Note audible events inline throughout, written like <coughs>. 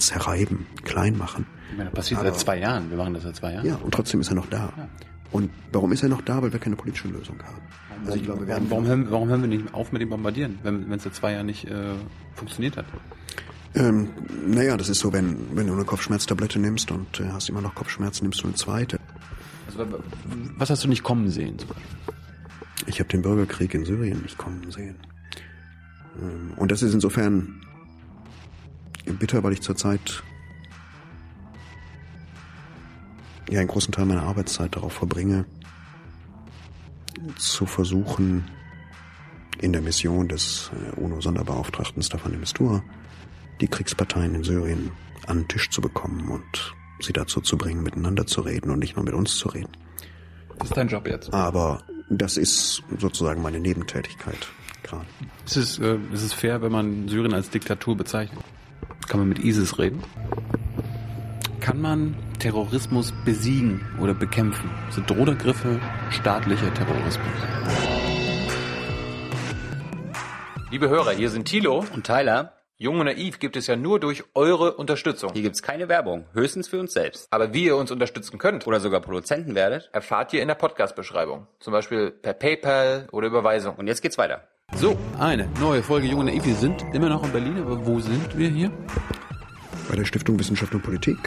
zerreiben, klein machen. Das passiert seit zwei Jahren. Wir machen das seit zwei Jahren. Ja, und trotzdem ist er noch da. Ja. Und warum ist er noch da? Weil wir keine politische Lösung haben. Also ich glaube, wir haben warum, hören, warum hören wir nicht auf mit dem Bombardieren, wenn es seit zwei Jahren nicht äh, funktioniert hat? Ähm, naja, das ist so, wenn, wenn du eine Kopfschmerztablette nimmst und äh, hast immer noch Kopfschmerzen, nimmst du eine zweite. Also, was hast du nicht kommen sehen? Ich habe den Bürgerkrieg in Syrien nicht kommen sehen. Ähm, und das ist insofern bitter, weil ich zurzeit ja einen großen Teil meiner Arbeitszeit darauf verbringe, zu versuchen, in der Mission des äh, UNO-Sonderbeauftragten Staffan de Mistura die Kriegsparteien in Syrien an den Tisch zu bekommen und sie dazu zu bringen, miteinander zu reden und nicht nur mit uns zu reden. Das ist dein Job jetzt. Aber das ist sozusagen meine Nebentätigkeit gerade. Ist es, äh, ist es fair, wenn man Syrien als Diktatur bezeichnet? Kann man mit ISIS reden? Kann man Terrorismus besiegen oder bekämpfen? Sind Drohnergriffe staatlicher Terrorismus? Liebe Hörer, hier sind Thilo und Tyler. Jung und Naiv gibt es ja nur durch eure Unterstützung. Hier gibt's keine Werbung, höchstens für uns selbst. Aber wie ihr uns unterstützen könnt oder sogar Produzenten werdet, erfahrt ihr in der Podcast-Beschreibung. Zum Beispiel per PayPal oder Überweisung. Und jetzt geht's weiter. So, eine neue Folge Jung und Naiv. Wir sind immer noch in Berlin, aber wo sind wir hier? Bei der Stiftung Wissenschaft und Politik,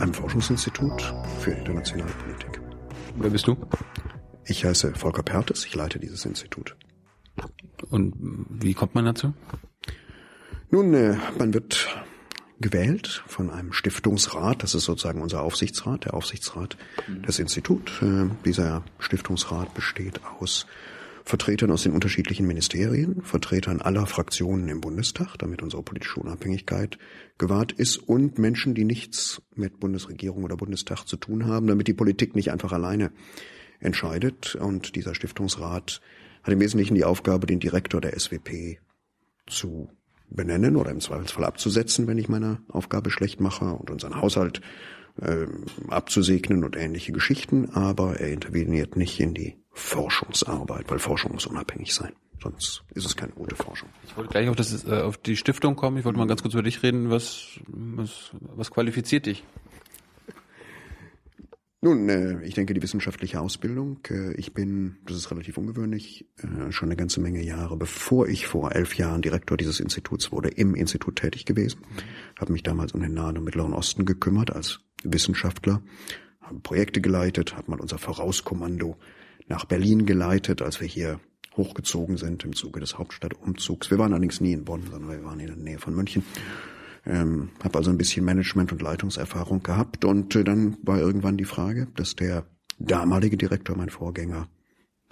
einem Forschungsinstitut für internationale Politik. Wer bist du? Ich heiße Volker Pertes, ich leite dieses Institut. Und wie kommt man dazu? Nun, äh, man wird gewählt von einem Stiftungsrat, das ist sozusagen unser Aufsichtsrat, der Aufsichtsrat mhm. des Instituts. Äh, dieser Stiftungsrat besteht aus Vertretern aus den unterschiedlichen Ministerien, Vertretern aller Fraktionen im Bundestag, damit unsere politische Unabhängigkeit gewahrt ist und Menschen, die nichts mit Bundesregierung oder Bundestag zu tun haben, damit die Politik nicht einfach alleine entscheidet. Und dieser Stiftungsrat hat im Wesentlichen die Aufgabe, den Direktor der SWP zu benennen oder im Zweifelsfall abzusetzen, wenn ich meine Aufgabe schlecht mache und unseren Haushalt äh, abzusegnen und ähnliche Geschichten, aber er interveniert nicht in die Forschungsarbeit, weil Forschung muss unabhängig sein. Sonst ist es keine gute Forschung. Ich wollte gleich auf, das, äh, auf die Stiftung kommen. Ich wollte mal ganz kurz über dich reden. Was, was, was qualifiziert dich? Nun, äh, ich denke, die wissenschaftliche Ausbildung. Äh, ich bin, das ist relativ ungewöhnlich, äh, schon eine ganze Menge Jahre, bevor ich vor elf Jahren Direktor dieses Instituts wurde, im Institut tätig gewesen. Mhm. Habe mich damals um den Nahen und Mittleren Osten gekümmert als Wissenschaftler, habe Projekte geleitet, habe mal unser Vorauskommando nach Berlin geleitet, als wir hier hochgezogen sind im Zuge des Hauptstadtumzugs. Wir waren allerdings nie in Bonn, sondern wir waren in der Nähe von München. Ähm, habe also ein bisschen Management- und Leitungserfahrung gehabt und äh, dann war irgendwann die Frage, dass der damalige Direktor, mein Vorgänger,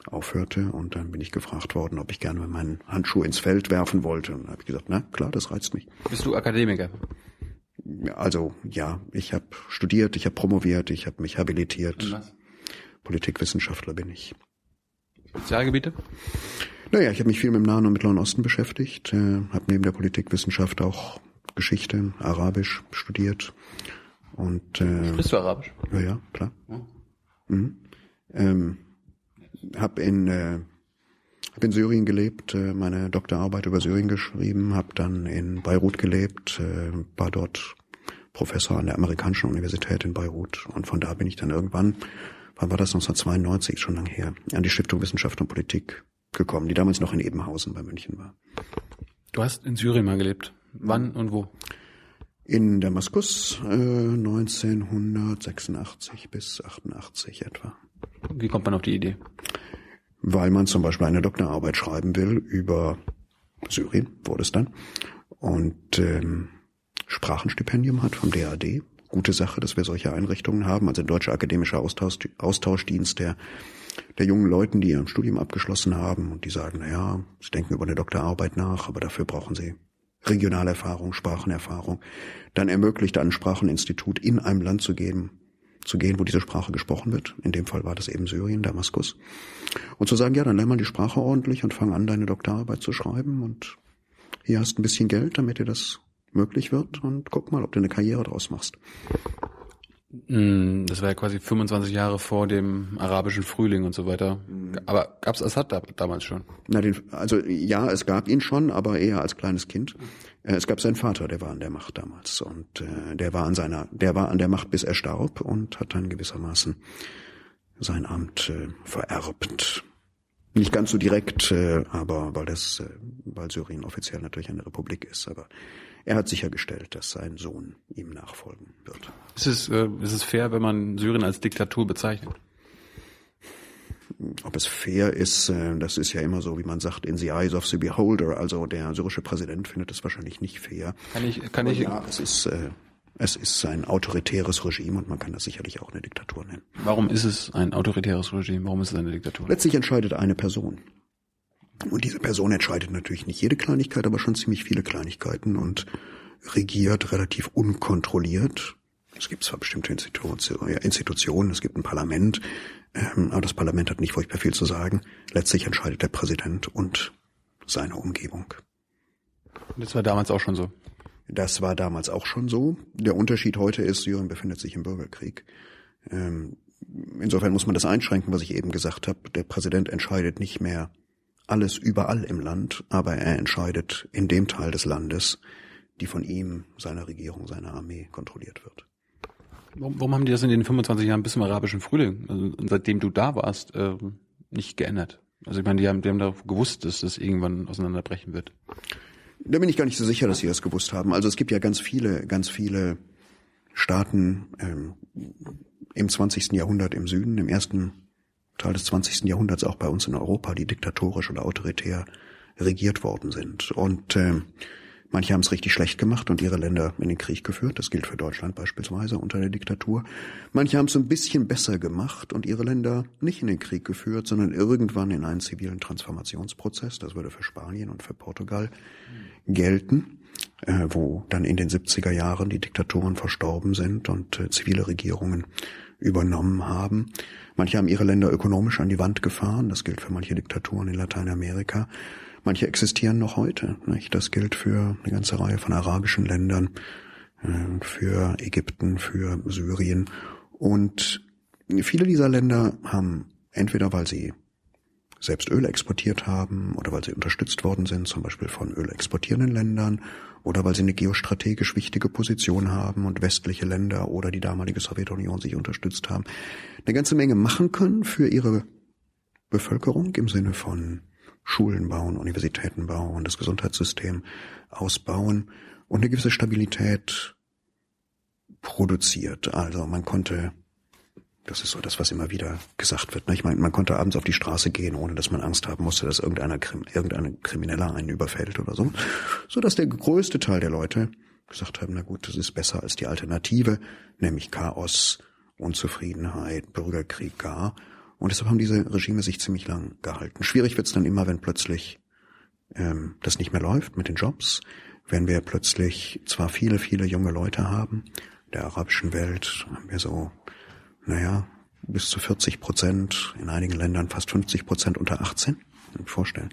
aufhörte und dann bin ich gefragt worden, ob ich gerne meinen Handschuh ins Feld werfen wollte und habe ich gesagt, na klar, das reizt mich. Bist du Akademiker? Also ja, ich habe studiert, ich habe promoviert, ich habe mich habilitiert. Und was? Politikwissenschaftler bin ich. Spezialgebiete? Naja, ich habe mich viel mit dem Nahen und Mittleren Osten beschäftigt, äh, habe neben der Politikwissenschaft auch Geschichte, Arabisch studiert. Und, äh, Sprichst du Arabisch? Ja, ja, klar. Ja. Mhm. Ähm, hab in, äh, hab in Syrien gelebt, äh, meine Doktorarbeit über Syrien geschrieben, habe dann in Beirut gelebt, äh, war dort Professor an der amerikanischen Universität in Beirut und von da bin ich dann irgendwann, wann war das 1992, schon lang her, an die Stiftung Wissenschaft und Politik gekommen, die damals noch in Ebenhausen bei München war. Du hast in Syrien mal gelebt. Wann und wo? In Damaskus äh, 1986 bis 88 etwa. Wie kommt man auf die Idee? Weil man zum Beispiel eine Doktorarbeit schreiben will über Syrien, wurde es dann, und ähm, Sprachenstipendium hat vom DAD. Gute Sache, dass wir solche Einrichtungen haben, also ein deutscher akademischer Austausch, Austauschdienst, der der jungen Leuten, die ihr Studium abgeschlossen haben und die sagen, na ja, sie denken über eine Doktorarbeit nach, aber dafür brauchen sie Regionalerfahrung, Sprachenerfahrung, dann ermöglicht ein Spracheninstitut in einem Land zu gehen, zu gehen, wo diese Sprache gesprochen wird. In dem Fall war das eben Syrien, Damaskus. Und zu sagen, ja, dann lern mal die Sprache ordentlich und fang an, deine Doktorarbeit zu schreiben und hier hast ein bisschen Geld, damit dir das möglich wird und guck mal, ob du eine Karriere draus machst. Mm, das war ja quasi 25 Jahre vor dem arabischen Frühling und so weiter. Aber gab es Assad da, damals schon? Na, den, also ja, es gab ihn schon, aber eher als kleines Kind. Äh, es gab seinen Vater, der war an der Macht damals und äh, der war an seiner, der war an der Macht, bis er starb und hat dann gewissermaßen sein Amt äh, vererbt. Nicht ganz so direkt, äh, aber weil das, äh, weil Syrien offiziell natürlich eine Republik ist, aber er hat sichergestellt, dass sein Sohn ihm nachfolgen wird. Ist es, äh, ist es fair, wenn man Syrien als Diktatur bezeichnet? Ob es fair ist, äh, das ist ja immer so, wie man sagt, in the eyes of the beholder. Also der syrische Präsident findet es wahrscheinlich nicht fair. Kann ich, kann ich, ja, es ist, äh, es ist ein autoritäres Regime und man kann das sicherlich auch eine Diktatur nennen. warum ist es ein autoritäres Regime? Warum ist es eine Diktatur? Letztlich entscheidet eine Person. Und diese Person entscheidet natürlich nicht jede Kleinigkeit, aber schon ziemlich viele Kleinigkeiten und regiert relativ unkontrolliert. Es gibt zwar bestimmte Institutionen, es gibt ein Parlament, ähm, aber das Parlament hat nicht furchtbar viel zu sagen. Letztlich entscheidet der Präsident und seine Umgebung. Das war damals auch schon so. Das war damals auch schon so. Der Unterschied heute ist, Syrien befindet sich im Bürgerkrieg. Ähm, insofern muss man das einschränken, was ich eben gesagt habe. Der Präsident entscheidet nicht mehr alles überall im Land, aber er entscheidet in dem Teil des Landes, die von ihm, seiner Regierung, seiner Armee kontrolliert wird. Warum, haben die das in den 25 Jahren bis zum arabischen Frühling, also seitdem du da warst, äh, nicht geändert? Also ich meine, die haben, die haben da gewusst, dass das irgendwann auseinanderbrechen wird. Da bin ich gar nicht so sicher, dass sie das gewusst haben. Also es gibt ja ganz viele, ganz viele Staaten ähm, im 20. Jahrhundert im Süden, im ersten Teil des 20. Jahrhunderts auch bei uns in Europa, die diktatorisch oder autoritär regiert worden sind. Und äh, manche haben es richtig schlecht gemacht und ihre Länder in den Krieg geführt. Das gilt für Deutschland beispielsweise unter der Diktatur. Manche haben es ein bisschen besser gemacht und ihre Länder nicht in den Krieg geführt, sondern irgendwann in einen zivilen Transformationsprozess. Das würde für Spanien und für Portugal gelten, äh, wo dann in den 70er Jahren die Diktatoren verstorben sind und äh, zivile Regierungen übernommen haben. Manche haben ihre Länder ökonomisch an die Wand gefahren. Das gilt für manche Diktaturen in Lateinamerika. Manche existieren noch heute. Nicht? Das gilt für eine ganze Reihe von arabischen Ländern, äh, für Ägypten, für Syrien. Und viele dieser Länder haben entweder, weil sie selbst Öl exportiert haben oder weil sie unterstützt worden sind, zum Beispiel von ölexportierenden Ländern oder weil sie eine geostrategisch wichtige Position haben und westliche Länder oder die damalige Sowjetunion sich unterstützt haben, eine ganze Menge machen können für ihre Bevölkerung im Sinne von Schulen bauen, Universitäten bauen, das Gesundheitssystem ausbauen und eine gewisse Stabilität produziert. Also man konnte das ist so das, was immer wieder gesagt wird. Ne? Ich meine, man konnte abends auf die Straße gehen, ohne dass man Angst haben musste, dass irgendeiner, irgendein Krimineller einen überfällt oder so. So dass der größte Teil der Leute gesagt haben, na gut, das ist besser als die Alternative, nämlich Chaos, Unzufriedenheit, Bürgerkrieg gar. Und deshalb haben diese Regime sich ziemlich lang gehalten. Schwierig wird's dann immer, wenn plötzlich ähm, das nicht mehr läuft mit den Jobs, wenn wir plötzlich zwar viele, viele junge Leute haben, der arabischen Welt haben wir so naja, bis zu 40 Prozent, in einigen Ländern fast 50 Prozent unter 18. Kann ich vorstellen.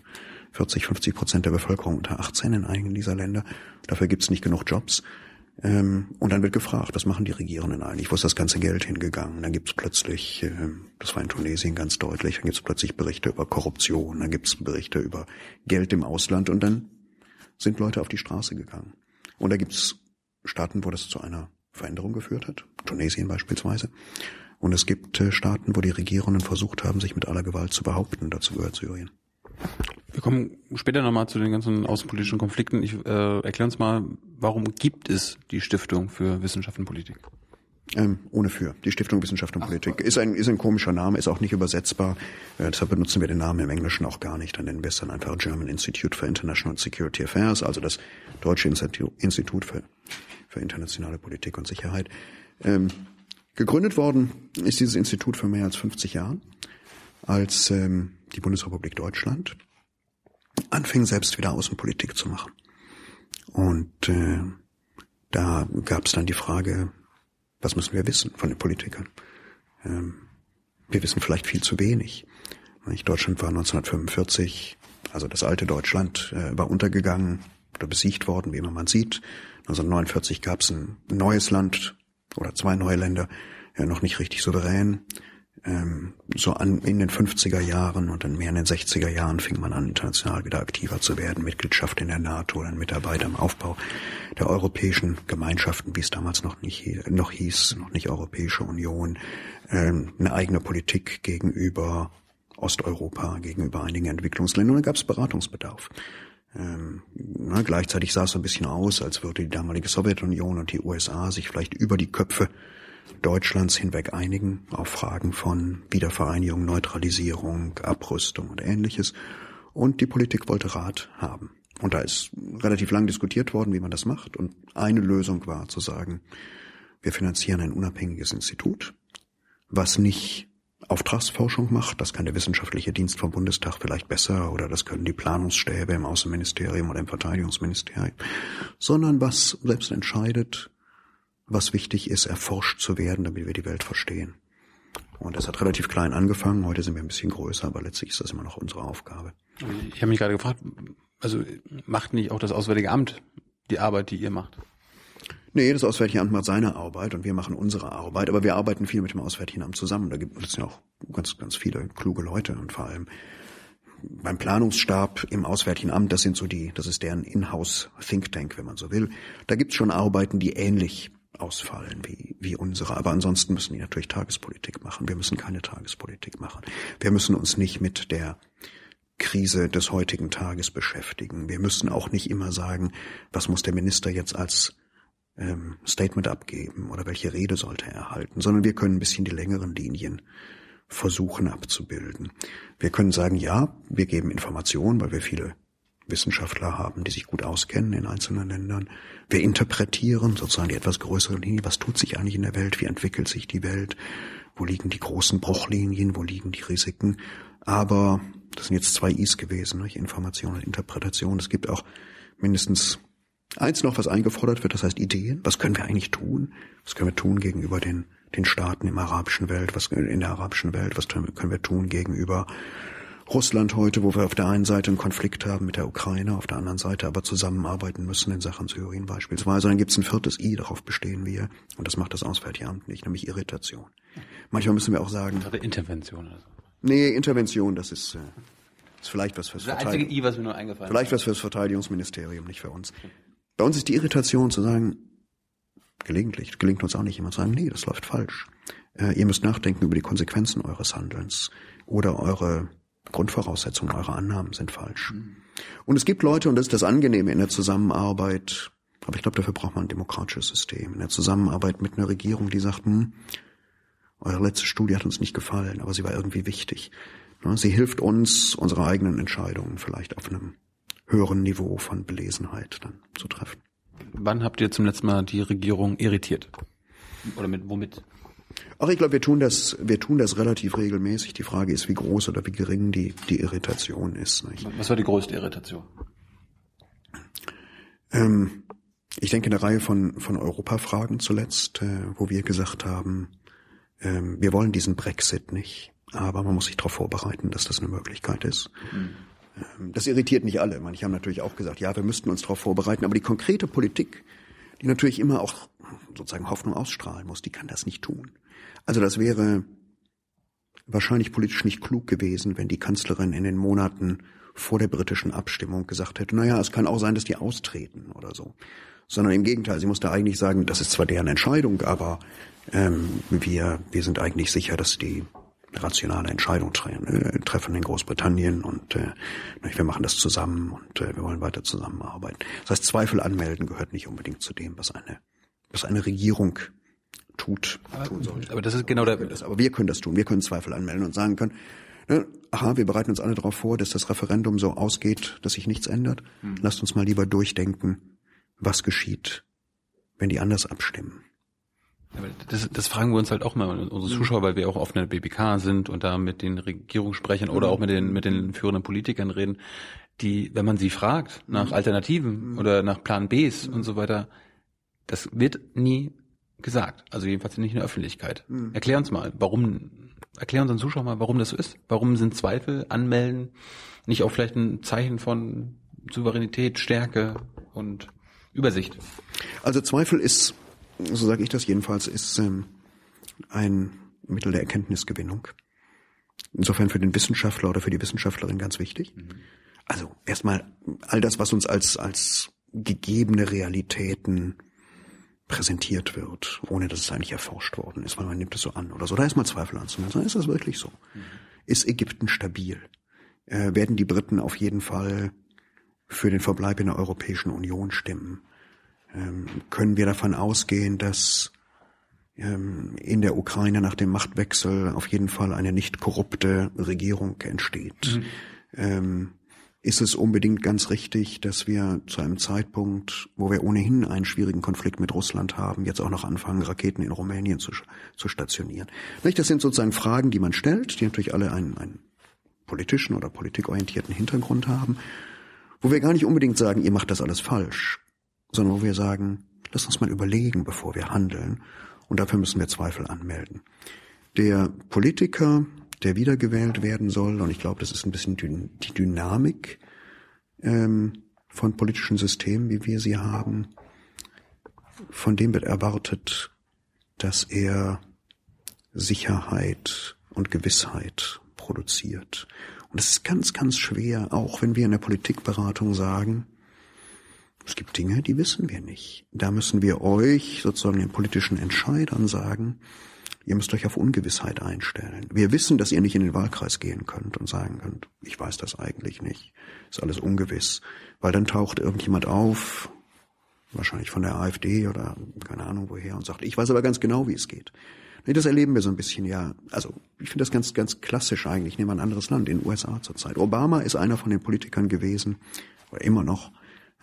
40, 50 Prozent der Bevölkerung unter 18 in einigen dieser Länder. Dafür gibt's nicht genug Jobs. Ähm, und dann wird gefragt, was machen die Regierenden eigentlich? Wo ist das ganze Geld hingegangen? Dann gibt's plötzlich, ähm, das war in Tunesien ganz deutlich, dann gibt's plötzlich Berichte über Korruption, dann gibt's Berichte über Geld im Ausland und dann sind Leute auf die Straße gegangen. Und da gibt's Staaten, wo das zu einer Veränderung geführt hat. Tunesien beispielsweise. Und es gibt äh, Staaten, wo die Regierenden versucht haben, sich mit aller Gewalt zu behaupten. Dazu gehört Syrien. Wir kommen später nochmal zu den ganzen außenpolitischen Konflikten. Ich äh, erkläre uns mal, warum gibt es die Stiftung für Wissenschaft und Politik? Ähm, ohne für. Die Stiftung Wissenschaft und Politik ist ein, ist ein komischer Name, ist auch nicht übersetzbar. Äh, deshalb benutzen wir den Namen im Englischen auch gar nicht. Dann nennen wir es dann einfach German Institute for International Security Affairs, also das Deutsche Institut für, für internationale Politik und Sicherheit. Ähm, Gegründet worden ist dieses Institut vor mehr als 50 Jahren, als ähm, die Bundesrepublik Deutschland anfing, selbst wieder Außenpolitik zu machen. Und äh, da gab es dann die Frage, was müssen wir wissen von den Politikern? Ähm, wir wissen vielleicht viel zu wenig. Deutschland war 1945, also das alte Deutschland äh, war untergegangen oder besiegt worden, wie immer man sieht. 1949 gab es ein neues Land, oder zwei neue Länder, ja noch nicht richtig souverän. ähm, so an in den 50er Jahren und dann mehr in den 60er Jahren fing man an, international wieder aktiver zu werden, Mitgliedschaft in der NATO, dann Mitarbeiter im Aufbau der europäischen Gemeinschaften, wie es damals noch nicht noch hieß, noch nicht Europäische Union, ähm, eine eigene Politik gegenüber Osteuropa, gegenüber einigen Entwicklungsländern. Und da gab es Beratungsbedarf. Ähm, na, gleichzeitig sah es so ein bisschen aus, als würde die damalige Sowjetunion und die USA sich vielleicht über die Köpfe Deutschlands hinweg einigen auf Fragen von Wiedervereinigung, Neutralisierung, Abrüstung und ähnliches. Und die Politik wollte Rat haben. Und da ist relativ lang diskutiert worden, wie man das macht. Und eine Lösung war zu sagen, wir finanzieren ein unabhängiges Institut, was nicht Auftragsforschung macht. Das kann der wissenschaftliche Dienst vom Bundestag vielleicht besser oder das können die Planungsstäbe im Außenministerium oder im Verteidigungsministerium, sondern was selbst entscheidet, was wichtig ist, erforscht zu werden, damit wir die Welt verstehen. Und das hat relativ klein angefangen. Heute sind wir ein bisschen größer, aber letztlich ist das immer noch unsere Aufgabe. Ich habe mich gerade gefragt, also macht nicht auch das Auswärtige Amt die Arbeit, die ihr macht? Nee, das Auswärtige Amt macht seine Arbeit und wir machen unsere Arbeit, aber wir arbeiten viel mit dem Auswärtigen Amt zusammen. Da gibt es ja auch ganz, ganz viele kluge Leute und vor allem beim Planungsstab im Auswärtigen Amt, das sind so die, das ist deren Inhouse Think Tank, wenn man so will. Da gibt es schon Arbeiten, die ähnlich ausfallen wie, wie unsere. Aber ansonsten müssen die natürlich Tagespolitik machen. Wir müssen keine Tagespolitik machen. Wir müssen uns nicht mit der Krise des heutigen Tages beschäftigen. Wir müssen auch nicht immer sagen, was muss der Minister jetzt als ähm, Statement abgeben oder welche Rede sollte er halten, sondern wir können ein bisschen die längeren Linien versuchen abzubilden. Wir können sagen, ja, wir geben Informationen, weil wir viele Wissenschaftler haben, die sich gut auskennen in einzelnen Ländern. Wir interpretieren sozusagen die etwas größere Linie. Was tut sich eigentlich in der Welt? Wie entwickelt sich die Welt? Wo liegen die großen Bruchlinien? Wo liegen die Risiken? Aber das sind jetzt zwei Is gewesen, nicht? Information und Interpretation. Es gibt auch mindestens eins noch, was eingefordert wird, das heißt Ideen. Was können wir eigentlich tun? Was können wir tun gegenüber den, den Staaten im arabischen Welt? Was in der arabischen Welt? Was können wir tun gegenüber Russland heute, wo wir auf der einen Seite einen Konflikt haben mit der Ukraine, auf der anderen Seite aber zusammenarbeiten müssen in Sachen Syrien beispielsweise. Dann gibt es ein viertes I, darauf bestehen wir. Und das macht das Auswärtige Amt nicht, nämlich Irritation. Manchmal müssen wir auch sagen. Intervention also. Nee, Intervention, das ist, äh, ist vielleicht was fürs das einzige I, was mir nur eingefallen Vielleicht was fürs Verteidigungsministerium, nicht für uns. Bei uns ist die Irritation zu sagen, gelegentlich, gelingt uns auch nicht immer zu sagen, nee, das läuft falsch. Äh, ihr müsst nachdenken über die Konsequenzen eures Handelns oder eure Grundvoraussetzungen, eure Annahmen sind falsch. Mhm. Und es gibt Leute, und das ist das Angenehme in der Zusammenarbeit, aber ich glaube, dafür braucht man ein demokratisches System, in der Zusammenarbeit mit einer Regierung, die sagt, hm, eure letzte Studie hat uns nicht gefallen, aber sie war irgendwie wichtig. Ne, sie hilft uns, unsere eigenen Entscheidungen vielleicht auf einem höheren Niveau von Belesenheit dann zu treffen. Wann habt ihr zum letzten Mal die Regierung irritiert? Oder mit womit? Ach, ich glaube, wir tun das, wir tun das relativ regelmäßig. Die Frage ist, wie groß oder wie gering die, die Irritation ist. Nicht? Was war die größte Irritation? Ähm, ich denke, eine Reihe von, von Europafragen zuletzt, äh, wo wir gesagt haben, äh, wir wollen diesen Brexit nicht, aber man muss sich darauf vorbereiten, dass das eine Möglichkeit ist. Mhm. Ähm, das irritiert nicht alle. Manche haben natürlich auch gesagt, ja, wir müssten uns darauf vorbereiten, aber die konkrete Politik, die natürlich immer auch sozusagen Hoffnung ausstrahlen muss, die kann das nicht tun. Also das wäre wahrscheinlich politisch nicht klug gewesen, wenn die Kanzlerin in den Monaten vor der britischen Abstimmung gesagt hätte, naja, es kann auch sein, dass die austreten oder so. Sondern im Gegenteil, sie musste eigentlich sagen, das ist zwar deren Entscheidung, aber ähm, wir, wir sind eigentlich sicher, dass die rationale Entscheidung äh, treffen in Großbritannien und äh, wir machen das zusammen und äh, wir wollen weiter zusammenarbeiten. Das heißt, Zweifel anmelden gehört nicht unbedingt zu dem, was eine, was eine Regierung tut, tun sollte. Aber das ist genau der. Das, aber wir können das tun. Wir können Zweifel anmelden und sagen können, ne, aha, wir bereiten uns alle darauf vor, dass das Referendum so ausgeht, dass sich nichts ändert. Hm. Lasst uns mal lieber durchdenken, was geschieht, wenn die anders abstimmen. Das, das fragen wir uns halt auch mal, unsere hm. Zuschauer, weil wir auch auf einer BBK sind und da mit den Regierungssprechern oder hm. auch mit den, mit den führenden Politikern reden, die, wenn man sie fragt nach Alternativen oder nach Plan Bs und so weiter, das wird nie gesagt. Also jedenfalls nicht in der Öffentlichkeit. Mhm. Erklär uns mal, warum, erklär unseren Zuschauern mal, warum das so ist. Warum sind Zweifel, Anmelden nicht auch vielleicht ein Zeichen von Souveränität, Stärke und Übersicht? Also Zweifel ist, so sage ich das jedenfalls, ist ähm, ein Mittel der Erkenntnisgewinnung. Insofern für den Wissenschaftler oder für die Wissenschaftlerin ganz wichtig. Mhm. Also erstmal all das, was uns als, als gegebene Realitäten präsentiert wird, ohne dass es eigentlich erforscht worden ist, weil man nimmt es so an oder so. Da ist mal Zweifel anzumelden. Ist das wirklich so? Mhm. Ist Ägypten stabil? Äh, werden die Briten auf jeden Fall für den Verbleib in der Europäischen Union stimmen? Ähm, können wir davon ausgehen, dass ähm, in der Ukraine nach dem Machtwechsel auf jeden Fall eine nicht korrupte Regierung entsteht? Mhm. Ähm, ist es unbedingt ganz richtig, dass wir zu einem Zeitpunkt, wo wir ohnehin einen schwierigen Konflikt mit Russland haben, jetzt auch noch anfangen, Raketen in Rumänien zu, zu stationieren? Das sind sozusagen Fragen, die man stellt, die natürlich alle einen, einen politischen oder politikorientierten Hintergrund haben, wo wir gar nicht unbedingt sagen, ihr macht das alles falsch, sondern wo wir sagen, lass uns mal überlegen, bevor wir handeln. Und dafür müssen wir Zweifel anmelden. Der Politiker, der wiedergewählt werden soll, und ich glaube, das ist ein bisschen die Dynamik ähm, von politischen Systemen, wie wir sie haben, von dem wird erwartet, dass er Sicherheit und Gewissheit produziert. Und es ist ganz, ganz schwer, auch wenn wir in der Politikberatung sagen, es gibt Dinge, die wissen wir nicht. Da müssen wir euch, sozusagen den politischen Entscheidern sagen, ihr müsst euch auf Ungewissheit einstellen. Wir wissen, dass ihr nicht in den Wahlkreis gehen könnt und sagen könnt, ich weiß das eigentlich nicht. Ist alles ungewiss. Weil dann taucht irgendjemand auf, wahrscheinlich von der AfD oder keine Ahnung woher und sagt, ich weiß aber ganz genau, wie es geht. Nee, das erleben wir so ein bisschen, ja. Also ich finde das ganz, ganz klassisch eigentlich. Nehmen wir ein anderes Land, in den USA zurzeit. Obama ist einer von den Politikern gewesen, oder immer noch,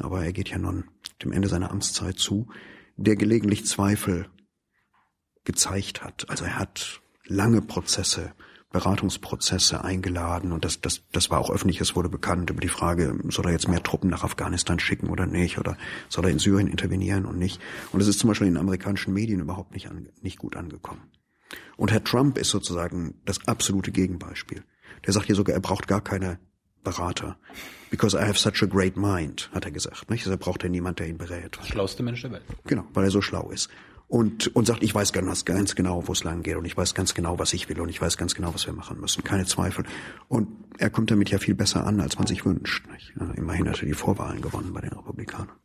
aber er geht ja nun dem Ende seiner Amtszeit zu, der gelegentlich Zweifel gezeigt hat. Also er hat lange Prozesse, Beratungsprozesse eingeladen und das, das, das war auch öffentlich, es wurde bekannt über die Frage, soll er jetzt mehr Truppen nach Afghanistan schicken oder nicht oder soll er in Syrien intervenieren und nicht. Und es ist zum Beispiel in amerikanischen Medien überhaupt nicht, an, nicht gut angekommen. Und Herr Trump ist sozusagen das absolute Gegenbeispiel. Der sagt hier sogar, er braucht gar keine Berater. Because I have such a great mind, hat er gesagt. Nicht? Also er braucht ja niemand, der ihn berät. Der schlauste Mensch der Welt. Genau, weil er so schlau ist und, und sagt, ich weiß ganz, ganz genau, wo es lang geht und ich weiß ganz genau, was ich will und ich weiß ganz genau, was wir machen müssen. Keine Zweifel. Und er kommt damit ja viel besser an, als man sich wünscht. Nicht? Ja, immerhin hat er die Vorwahlen gewonnen bei den Republikanern.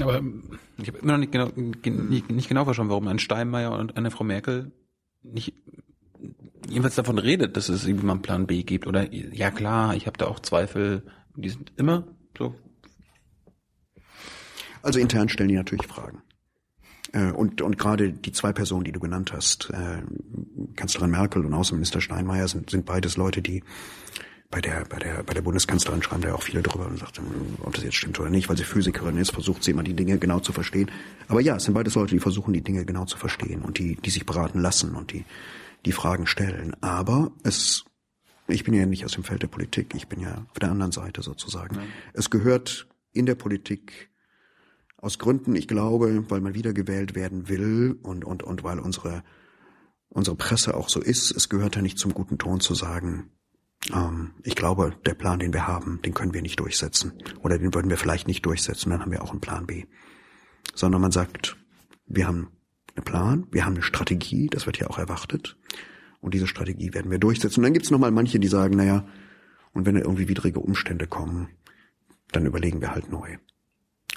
Aber ich habe immer noch nicht genau, nicht genau verstanden, warum ein Steinmeier und eine Frau Merkel nicht jedenfalls davon redet, dass es irgendwie mal einen Plan B gibt. Oder ja klar, ich habe da auch Zweifel. Die sind immer so. Also intern stellen die natürlich Fragen. Äh, und, und gerade die zwei Personen, die du genannt hast, äh, Kanzlerin Merkel und Außenminister Steinmeier, sind, sind beides Leute, die bei der, bei der, bei der Bundeskanzlerin schreiben da ja auch viele drüber und sagt, ob das jetzt stimmt oder nicht, weil sie Physikerin ist, versucht sie immer die Dinge genau zu verstehen. Aber ja, es sind beides Leute, die versuchen, die Dinge genau zu verstehen und die, die sich beraten lassen und die, die Fragen stellen. Aber es, ich bin ja nicht aus dem Feld der Politik, ich bin ja auf der anderen Seite sozusagen. Ja. Es gehört in der Politik aus Gründen, ich glaube, weil man wiedergewählt werden will und, und, und weil unsere, unsere Presse auch so ist, es gehört ja nicht zum guten Ton zu sagen, ähm, ich glaube, der Plan, den wir haben, den können wir nicht durchsetzen. Oder den würden wir vielleicht nicht durchsetzen, dann haben wir auch einen Plan B. Sondern man sagt, wir haben einen Plan, wir haben eine Strategie, das wird ja auch erwartet. Und diese Strategie werden wir durchsetzen. Und dann gibt es nochmal manche, die sagen, naja, und wenn da irgendwie widrige Umstände kommen, dann überlegen wir halt neu.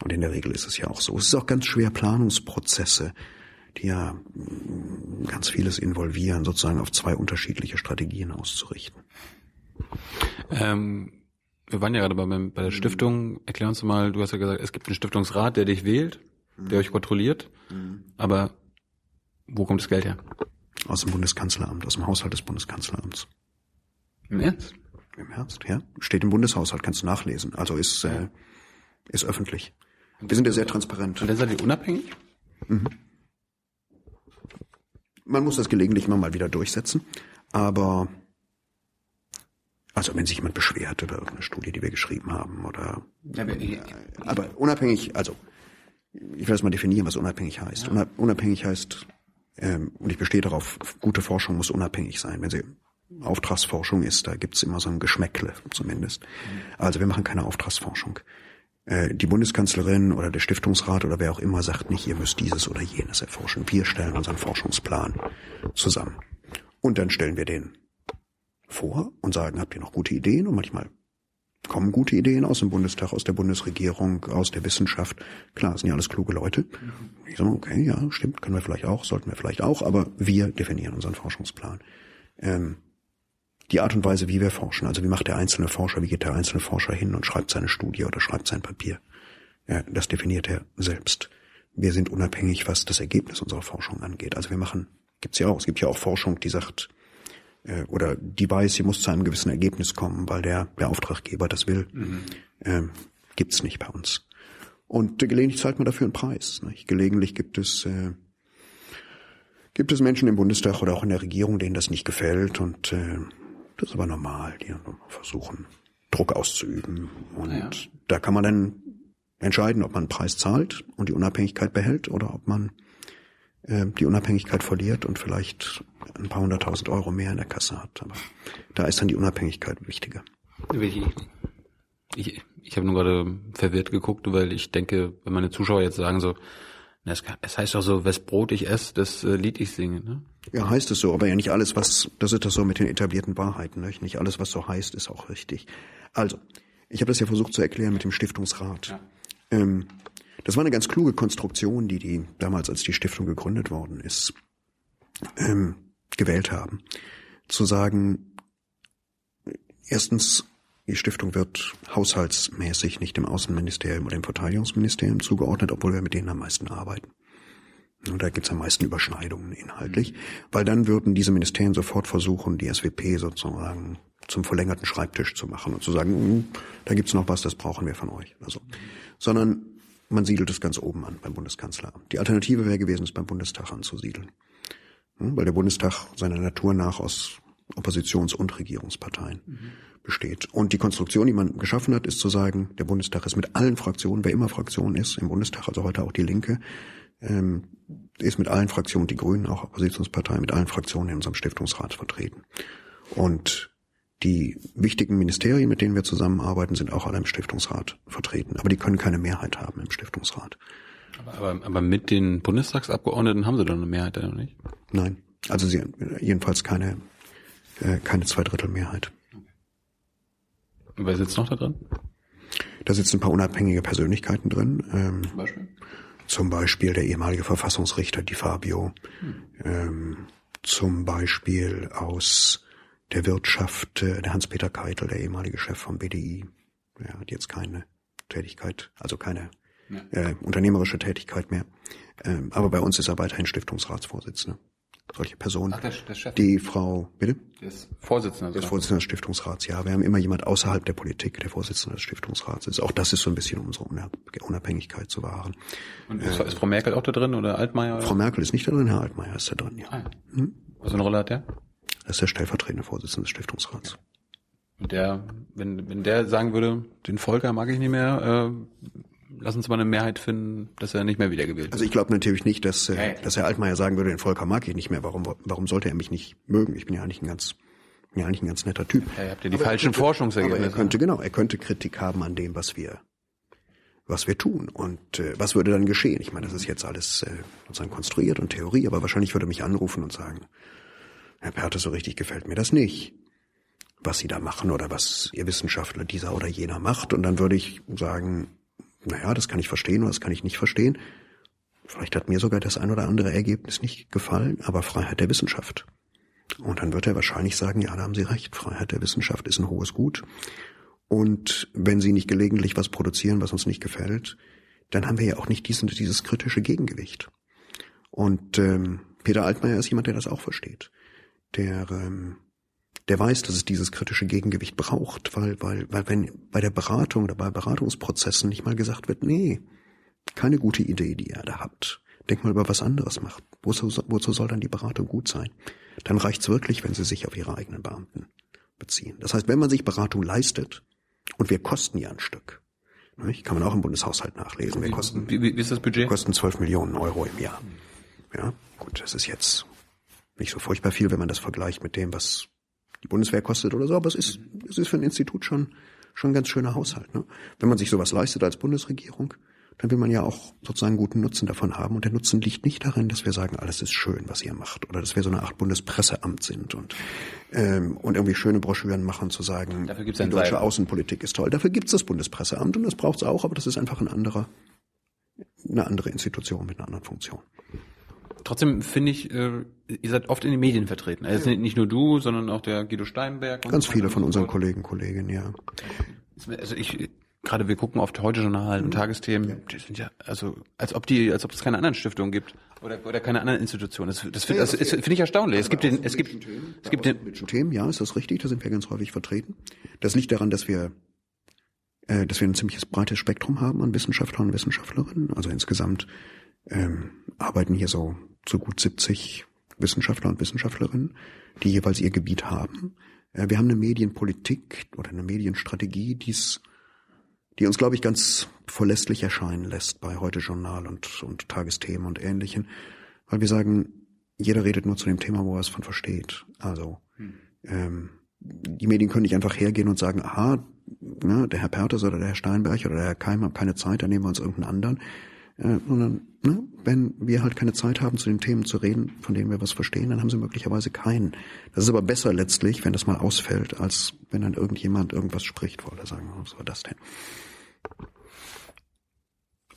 Und in der Regel ist es ja auch so. Es ist auch ganz schwer, Planungsprozesse, die ja mm, ganz vieles involvieren, sozusagen auf zwei unterschiedliche Strategien auszurichten. Ähm, wir waren ja gerade bei, bei der Stiftung. Erklär uns mal, du hast ja gesagt, es gibt einen Stiftungsrat, der dich wählt, der euch kontrolliert. Aber wo kommt das Geld her? Aus dem Bundeskanzleramt, aus dem Haushalt des Bundeskanzleramts. Im Ernst? Im Ernst, ja. Steht im Bundeshaushalt, kannst du nachlesen. Also ist, äh, ist öffentlich. Wir sind ja sehr transparent. Und dann seid ihr unabhängig? Mhm. Man muss das gelegentlich mal wieder durchsetzen, aber also wenn sich jemand beschwert über irgendeine Studie, die wir geschrieben haben, oder aber, aber unabhängig, also ich will das mal definieren, was unabhängig heißt. Ja. Unabhängig heißt, ähm, und ich bestehe darauf, gute Forschung muss unabhängig sein. Wenn sie Auftragsforschung ist, da gibt's immer so ein Geschmäckle zumindest. Also wir machen keine Auftragsforschung. äh, die Bundeskanzlerin oder der Stiftungsrat oder wer auch immer sagt nicht, ihr müsst dieses oder jenes erforschen. Wir stellen unseren Forschungsplan zusammen. Und dann stellen wir den vor und sagen, habt ihr noch gute Ideen? Und manchmal kommen gute Ideen aus dem Bundestag, aus der Bundesregierung, aus der Wissenschaft. Klar, das sind ja alles kluge Leute. Ich sage, okay, ja, stimmt, können wir vielleicht auch, sollten wir vielleicht auch, aber wir definieren unseren Forschungsplan. Ähm, die Art und Weise, wie wir forschen, also wie macht der einzelne Forscher, wie geht der einzelne Forscher hin und schreibt seine Studie oder schreibt sein Papier, ja, das definiert er selbst. Wir sind unabhängig, was das Ergebnis unserer Forschung angeht. Also wir machen, gibt's ja auch, es gibt ja auch Forschung, die sagt, äh, oder die weiß, sie muss zu einem gewissen Ergebnis kommen, weil der, der Auftraggeber das will, mhm. ähm, gibt's nicht bei uns. Und äh, gelegentlich zahlt man dafür einen Preis. Nicht? Gelegentlich gibt es äh, gibt es Menschen im Bundestag oder auch in der Regierung, denen das nicht gefällt und äh, das ist aber normal, die versuchen Druck auszuüben und ja. da kann man dann entscheiden, ob man einen Preis zahlt und die Unabhängigkeit behält oder ob man äh, die Unabhängigkeit verliert und vielleicht ein paar hunderttausend Euro mehr in der Kasse hat. Aber da ist dann die Unabhängigkeit wichtiger. Ich, ich, ich habe nur gerade verwirrt geguckt, weil ich denke, wenn meine Zuschauer jetzt sagen so, es, es heißt doch so, wes Brot ich esse, das äh, Lied ich singe, ne? Ja, heißt es so, aber ja nicht alles, was, das ist das so mit den etablierten Wahrheiten, ne? nicht alles, was so heißt, ist auch richtig. Also, ich habe das ja versucht zu erklären mit dem Stiftungsrat. Ja. Ähm, das war eine ganz kluge Konstruktion, die die damals, als die Stiftung gegründet worden ist, ähm, gewählt haben. Zu sagen, erstens, die Stiftung wird haushaltsmäßig nicht dem Außenministerium oder dem Verteidigungsministerium zugeordnet, obwohl wir mit denen am meisten arbeiten. Und da gibt's am meisten Überschneidungen inhaltlich, weil dann würden diese Ministerien sofort versuchen, die SWP sozusagen zum verlängerten Schreibtisch zu machen und zu sagen, hm, da gibt's noch was, das brauchen wir von euch. Also, sondern man siedelt es ganz oben an beim Bundeskanzleramt. Die Alternative wäre gewesen, es beim Bundestag anzusiedeln. Hm, weil der Bundestag seiner Natur nach aus Oppositions- und Regierungsparteien mhm. besteht. Und die Konstruktion, die man geschaffen hat, ist zu sagen, der Bundestag ist mit allen Fraktionen, wer immer Fraktion ist, im Bundestag, also heute auch die Linke, ähm, ist mit allen Fraktionen, die Grünen, auch Oppositionsparteien, mit allen Fraktionen in unserem Stiftungsrat vertreten. Und die wichtigen Ministerien, mit denen wir zusammenarbeiten, sind auch alle im Stiftungsrat vertreten. Aber die können keine Mehrheit haben im Stiftungsrat. Aber, aber, aber mit den Bundestagsabgeordneten haben sie dann eine Mehrheit, oder nicht? Nein. Also sie jedenfalls keine, äh, keine Zweidrittelmehrheit. Und wer sitzt noch da drin? Da sitzen ein paar unabhängige Persönlichkeiten drin. Ähm, zum Beispiel? Zum Beispiel der ehemalige Verfassungsrichter Di Fabio. Hm. Ähm, zum Beispiel aus der Wirtschaft, der Hans-Peter Keitel, der ehemalige Chef vom BDI, er hat jetzt keine Tätigkeit, also keine ja. äh, unternehmerische Tätigkeit mehr. Ähm, aber bei uns ist er weiterhin Stiftungsratsvorsitzender. Solche Personen. Ach, der, der Chef. Die Frau, bitte? Der ist Vorsitzender. Der ist Vorsitzender des Stiftungsrats, ja. Wir haben immer jemand außerhalb der Politik, der Vorsitzende des Stiftungsrats ist. Auch das ist so ein bisschen unsere Unabhängigkeit zu wahren. Und ist, äh, ist Frau Merkel auch da drin oder Altmaier? Frau Merkel ist nicht da drin, Herr Altmaier ist da drin, ja. Ah, ja. Hm? Was für eine Rolle hat der? Das ist der stellvertretende Vorsitzende des Stiftungsrats. Und der, wenn, wenn der sagen würde, den Volker mag ich nicht mehr, äh, lass uns mal eine Mehrheit finden, dass er nicht mehr wiedergewählt wird. Also ich glaube natürlich nicht, dass, äh, ja, dass Herr Altmaier sagen würde, den Volker mag ich nicht mehr. Warum, warum sollte er mich nicht mögen? Ich bin ja eigentlich ein ganz, bin ja eigentlich ein ganz netter Typ. Ja, ihr habt ja die aber falschen könnte, Forschungsergebnisse. Aber er könnte, genau, er könnte Kritik haben an dem, was wir, was wir tun. Und äh, was würde dann geschehen? Ich meine, das ist jetzt alles äh, sozusagen konstruiert und Theorie, aber wahrscheinlich würde er mich anrufen und sagen, Herr Perte, so richtig gefällt mir das nicht, was Sie da machen oder was Ihr Wissenschaftler dieser oder jener macht. Und dann würde ich sagen, naja, das kann ich verstehen oder das kann ich nicht verstehen. Vielleicht hat mir sogar das ein oder andere Ergebnis nicht gefallen, aber Freiheit der Wissenschaft. Und dann wird er wahrscheinlich sagen, ja, da haben Sie recht, Freiheit der Wissenschaft ist ein hohes Gut. Und wenn Sie nicht gelegentlich was produzieren, was uns nicht gefällt, dann haben wir ja auch nicht diesen, dieses kritische Gegengewicht. Und ähm, Peter Altmaier ist jemand, der das auch versteht der, ähm, der weiß, dass es dieses kritische Gegengewicht braucht, weil, weil, weil wenn bei der Beratung oder bei Beratungsprozessen nicht mal gesagt wird, nee, keine gute Idee, die ihr da habt. Denk mal über was anderes macht. Wozu, wozu soll dann die Beratung gut sein? Dann reicht's wirklich, wenn sie sich auf ihre eigenen Beamten beziehen. Das heißt, wenn man sich Beratung leistet, und wir kosten ja ein Stück, nicht? kann man auch im Bundeshaushalt nachlesen, wir kosten, wie, wie ist das Budget? kosten 12 Millionen Euro im Jahr. Ja, gut, das ist jetzt nicht so furchtbar viel, wenn man das vergleicht mit dem, was die Bundeswehr kostet oder so, aber es ist, es ist für ein Institut schon, schon ein ganz schöner Haushalt. Ne? Wenn man sich sowas leistet als Bundesregierung, dann will man ja auch sozusagen guten Nutzen davon haben. Und der Nutzen liegt nicht darin, dass wir sagen, alles ist schön, was ihr macht, oder dass wir so eine Art Bundespresseamt sind und ähm, und irgendwie schöne Broschüren machen, zu sagen, die deutsche Seil. Außenpolitik ist toll. Dafür gibt's das Bundespresseamt und das braucht's auch, aber das ist einfach ein anderer, eine andere Institution mit einer anderen Funktion. Trotzdem finde ich, äh, ihr seid oft in den Medien vertreten. Also nicht- nicht nur du, sondern auch der Guido Steinberg. und Ganz viele von unseren. Kollegen, Kolleginnen, ja. Also ich, gerade wir gucken oft heute Journal und Tagesthemen, die sind ja, also, als ob die, als ob es keine anderen Stiftungen gibt. Oder, oder keine anderen Institutionen. Das, das, find- das, ist- finde ich erstaunlich. Es gibt den, es gibt, es gibt den, Themen, ja, ist das richtig, da sind wir ganz häufig vertreten. Das liegt daran, dass wir, äh, dass wir ein ziemliches breites Spektrum haben an Wissenschaftlern und Wissenschaftlerinnen. Also insgesamt ähm, arbeiten hier so so gut 70 Wissenschaftler und Wissenschaftlerinnen, die jeweils ihr Gebiet haben. Wir haben eine Medienpolitik oder eine Medienstrategie, die's, die uns, glaube ich, ganz verlässlich erscheinen lässt bei heute Journal und, und Tagesthemen und Ähnlichem, weil wir sagen, jeder redet nur zu dem Thema, wo er es von versteht. Also ähm, die Medien können nicht einfach hergehen und sagen, aha, ne, der Herr Pertes oder der Herr Steinberg oder der Herr Keim haben keine Zeit, dann nehmen wir uns irgendeinen anderen. Äh, sondern ne, wenn wir halt keine Zeit haben, zu den Themen zu reden, von denen wir was verstehen, dann haben sie möglicherweise keinen. Das ist aber besser letztlich, wenn das mal ausfällt, als wenn dann irgendjemand irgendwas spricht, wo alle sagen, oh, was war das denn?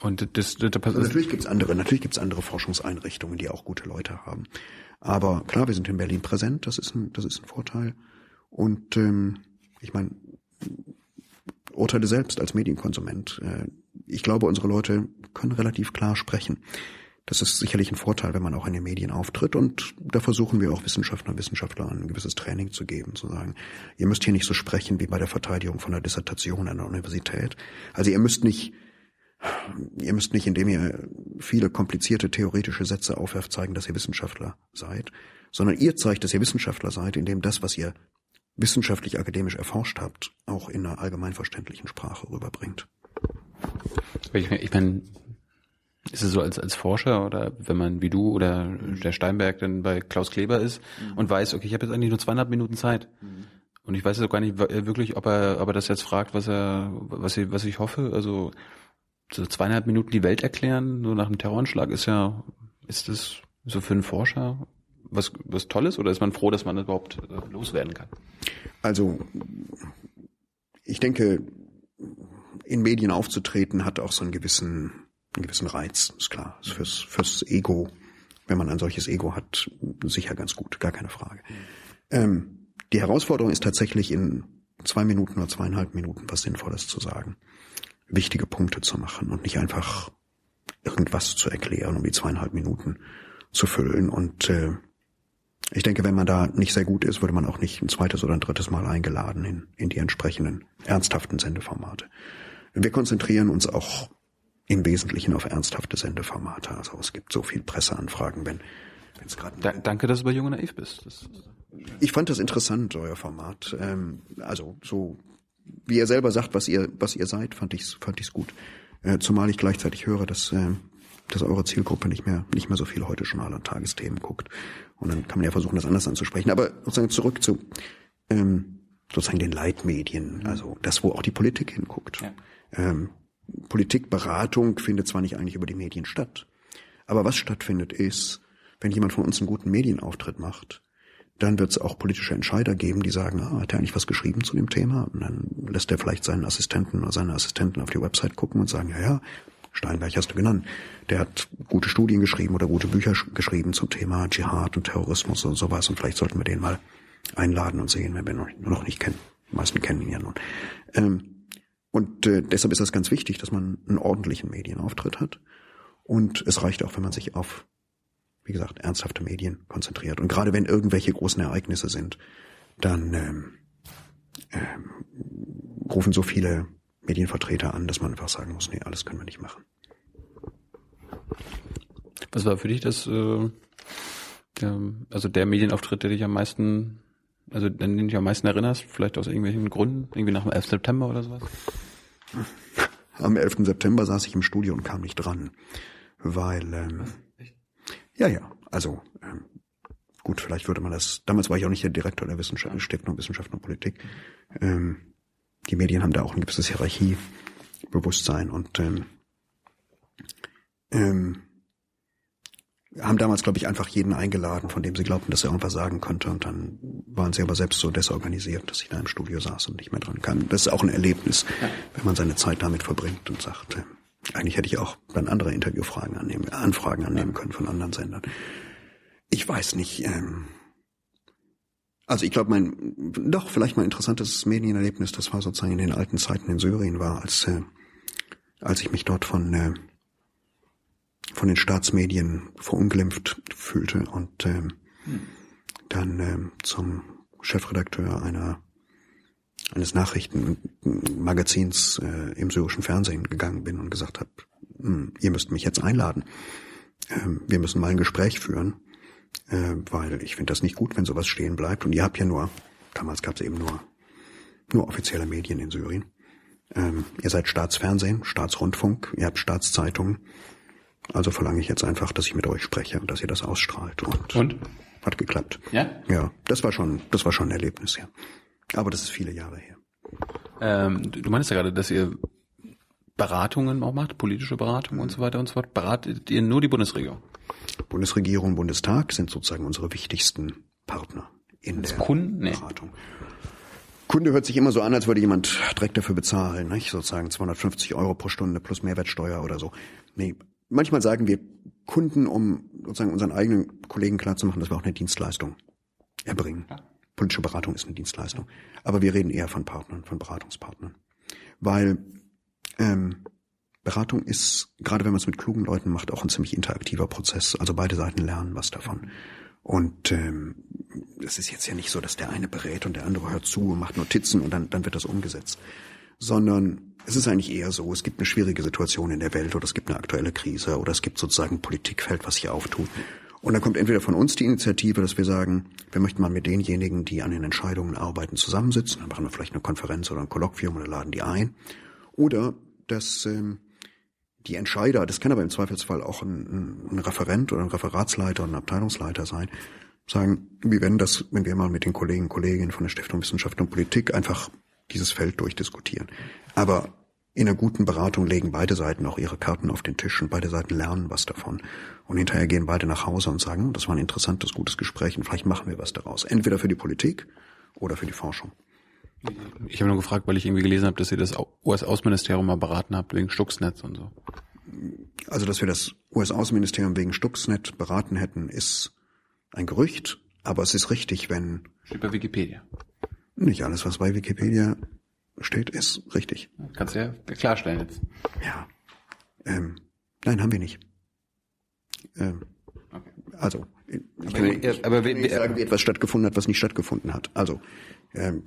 und das, das, das, Also natürlich gibt's andere, natürlich gibt's andere Forschungseinrichtungen, die auch gute Leute haben. Aber klar, wir sind in Berlin präsent, das ist ein, das ist ein Vorteil. Und ähm, ich meine, urteile selbst als Medienkonsument. Äh, ich glaube, unsere Leute können relativ klar sprechen. Das ist sicherlich ein Vorteil, wenn man auch in den Medien auftritt. Und da versuchen wir auch Wissenschaftler und Wissenschaftler ein gewisses Training zu geben, zu sagen, ihr müsst hier nicht so sprechen wie bei der Verteidigung von der Dissertation an der Universität. Also ihr müsst nicht Ihr müsst nicht, indem ihr viele komplizierte theoretische Sätze aufwerft, zeigen, dass ihr Wissenschaftler seid, sondern ihr zeigt, dass ihr Wissenschaftler seid, indem das, was ihr wissenschaftlich akademisch erforscht habt, auch in einer allgemeinverständlichen Sprache rüberbringt. Ich, ich meine, ist es so als, als Forscher oder wenn man wie du oder der Steinberg dann bei Klaus Kleber ist und weiß, okay, ich habe jetzt eigentlich nur zweieinhalb Minuten Zeit. Und ich weiß jetzt auch gar nicht w- wirklich, ob er, ob er das jetzt fragt, was er, was ich, was ich hoffe. Also so zweieinhalb Minuten die Welt erklären, so nach einem Terroranschlag, ist ja, ist das so für einen Forscher was, was Tolles oder ist man froh, dass man das überhaupt äh, loswerden kann? Also, ich denke, in Medien aufzutreten hat auch so einen gewissen, einen gewissen Reiz, ist klar. Ist fürs, fürs Ego, wenn man ein solches Ego hat, sicher ganz gut, gar keine Frage. Ähm, die Herausforderung ist tatsächlich in zwei Minuten oder zweieinhalb Minuten was Sinnvolles zu sagen. Wichtige Punkte zu machen und nicht einfach irgendwas zu erklären, um die zweieinhalb Minuten zu füllen. Und äh, ich denke, wenn man da nicht sehr gut ist, würde man auch nicht ein zweites oder ein drittes Mal eingeladen in, in die entsprechenden ernsthaften Sendeformate. Wir konzentrieren uns auch im Wesentlichen auf ernsthafte Sendeformate. Also es gibt so viel Presseanfragen, wenn es gerade Da, danke, dass du bei Jung und Naiv bist. Das, ich fand das interessant, euer Format. Ähm, also so, wie ihr selber sagt, was ihr, was ihr seid, fand ich's, fand ich's gut. Äh, zumal ich gleichzeitig höre, dass, äh, dass eure Zielgruppe nicht mehr, nicht mehr so viel heute Journal und Tagesthemen guckt. Und dann kann man ja versuchen, das anders anzusprechen. Aber sozusagen zurück zu ähm, sozusagen den Leitmedien, also das, wo auch die Politik hinguckt. Ja. Ähm, Politikberatung findet zwar nicht eigentlich über die Medien statt, aber was stattfindet ist, wenn jemand von uns einen guten Medienauftritt macht, dann wird es auch politische Entscheider geben, die sagen, ah, hat er eigentlich was geschrieben zu dem Thema? Und dann lässt er vielleicht seinen Assistenten oder seine Assistenten auf die Website gucken und sagen, ja, ja, Steinberg hast du genannt. Der hat gute Studien geschrieben oder gute Bücher sch- geschrieben zum Thema Dschihad und Terrorismus und sowas. Und vielleicht sollten wir den mal einladen und sehen, wenn wir ihn noch, noch nicht kennen. Die meisten kennen ihn ja nun. Ähm, und äh, deshalb ist das ganz wichtig, dass man einen ordentlichen Medienauftritt hat. Und es reicht auch, wenn man sich auf, wie gesagt, ernsthafte Medien konzentriert. Und gerade wenn irgendwelche großen Ereignisse sind, dann ähm, ähm, rufen so viele Medienvertreter an, dass man einfach sagen muss, nee, alles können wir nicht machen. Was war für dich das, äh, der, also der Medienauftritt, der dich am meisten, also an den du dich am meisten erinnerst, vielleicht aus irgendwelchen Gründen, irgendwie nach dem 11. September oder sowas? Am 11. September saß ich im Studio und kam nicht dran, weil, ähm, ja, ja, also ähm, gut, vielleicht würde man das, damals war ich auch nicht der Direktor der Wissenschaft, Stiftung Wissenschaft und Politik, ähm, die Medien haben da auch ein gewisses Hierarchiebewusstsein und ähm, ähm, haben damals, glaube ich, einfach jeden eingeladen, von dem sie glaubten, dass er irgendwas sagen könnte. Und dann waren sie aber selbst so desorganisiert, dass ich da im Studio saß und nicht mehr dran kam. Das ist auch ein Erlebnis, ja. wenn man seine Zeit damit verbringt und sagt, eigentlich hätte ich auch dann andere Interviewfragen annehmen, Anfragen annehmen können von anderen Sendern. Ich weiß nicht. Ähm, also ich glaube, mein doch vielleicht mal interessantes Medienerlebnis, das war sozusagen in den alten Zeiten in Syrien war, als äh, als ich mich dort von äh, von den Staatsmedien verunglimpft fühlte und äh, hm. dann äh, zum Chefredakteur einer eines Nachrichtenmagazins äh, im syrischen Fernsehen gegangen bin und gesagt habe, hm, ihr müsst mich jetzt einladen. Ähm, wir müssen mal ein Gespräch führen, äh, weil ich finde das nicht gut, wenn sowas stehen bleibt. Und ihr habt ja nur, damals gab es eben nur, nur offizielle Medien in Syrien. Ähm, ihr seid Staatsfernsehen, Staatsrundfunk, ihr habt Staatszeitungen. Also verlange ich jetzt einfach, dass ich mit euch spreche und dass ihr das ausstrahlt. Und, und? hat geklappt. Ja? Ja, das war schon, das war schon ein Erlebnis, ja. Aber das ist viele Jahre her. Ähm, du meinst ja gerade, dass ihr Beratungen auch macht, politische Beratungen und so weiter und so fort. Beratet ihr nur die Bundesregierung? Bundesregierung, Bundestag sind sozusagen unsere wichtigsten Partner in Als der Kunden? Nee. Beratung. Kunde hört sich immer so an, als würde jemand direkt dafür bezahlen, nicht? sozusagen 250 Euro pro Stunde plus Mehrwertsteuer oder so. Nee, manchmal sagen wir Kunden, um sozusagen unseren eigenen Kollegen klarzumachen, dass wir auch eine Dienstleistung erbringen. Politische Beratung ist eine Dienstleistung. Aber wir reden eher von Partnern, von Beratungspartnern. Weil ähm, Beratung ist, gerade wenn man es mit klugen Leuten macht, auch ein ziemlich interaktiver Prozess. Also beide Seiten lernen was davon. Und ähm, es ist jetzt ja nicht so, dass der eine berät und der andere hört zu und macht Notizen und dann, dann wird das umgesetzt. Sondern es ist eigentlich eher so, es gibt eine schwierige Situation in der Welt oder es gibt eine aktuelle Krise oder es gibt sozusagen ein Politikfeld, was sich auftut. Und dann kommt entweder von uns die Initiative, dass wir sagen, wir möchten mal mit denjenigen, die an den Entscheidungen arbeiten, zusammensitzen. Dann machen wir vielleicht eine Konferenz oder ein Kolloquium oder laden die ein. Oder dass ähm, die Entscheider, das kann aber im Zweifelsfall auch ein, ein Referent oder ein Referatsleiter oder ein Abteilungsleiter sein, sagen, wie wenn das, wenn wir mal mit den Kollegen und Kolleginnen von der Stiftung Wissenschaft und Politik einfach dieses Feld durchdiskutieren. Aber in einer guten Beratung legen beide Seiten auch ihre Karten auf den Tisch und beide Seiten lernen was davon. Und hinterher gehen beide nach Hause und sagen, das war ein interessantes, gutes Gespräch und vielleicht machen wir was daraus. Entweder für die Politik oder für die Forschung. Ich habe nur gefragt, weil ich irgendwie gelesen habe, dass ihr das US-Außenministerium mal beraten habt wegen Stuxnet und so. Also, dass wir das US-Außenministerium wegen Stuxnet beraten hätten, ist ein Gerücht, aber es ist richtig, wenn... Steht bei Wikipedia. Nicht alles, was bei Wikipedia steht, ist richtig. Kannst du ja klarstellen jetzt. Ja. Ähm, nein, haben wir nicht. Ähm, okay. Also, ich aber, kann, ich, aber wenn sagen, wie etwas stattgefunden hat, was nicht stattgefunden hat. Also, ähm,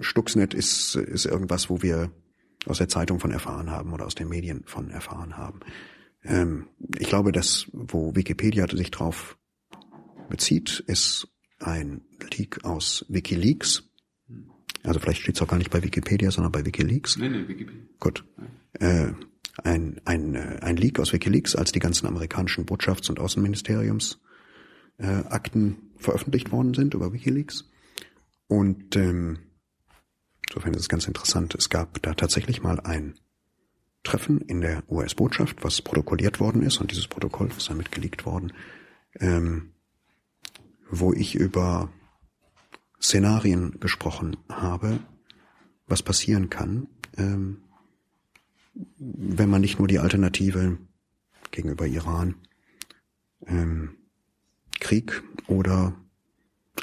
Stuxnet ist, ist irgendwas, wo wir aus der Zeitung von erfahren haben oder aus den Medien von erfahren haben. Ähm, ich glaube, dass, wo Wikipedia sich drauf bezieht, ist ein Leak aus WikiLeaks also vielleicht steht es auch gar nicht bei Wikipedia, sondern bei WikiLeaks. Nee, nee, Wikipedia. Gut. Äh, ein, ein, äh, ein Leak aus WikiLeaks, als die ganzen amerikanischen Botschafts- und Außenministeriums äh, Akten veröffentlicht worden sind über WikiLeaks. Und ähm, insofern ist es ganz interessant. Es gab da tatsächlich mal ein Treffen in der US-Botschaft, was protokolliert worden ist, und dieses Protokoll ist dann mitgeleakt worden, ähm, wo ich über Szenarien gesprochen habe, was passieren kann, ähm, wenn man nicht nur die Alternative gegenüber Iran, ähm, Krieg oder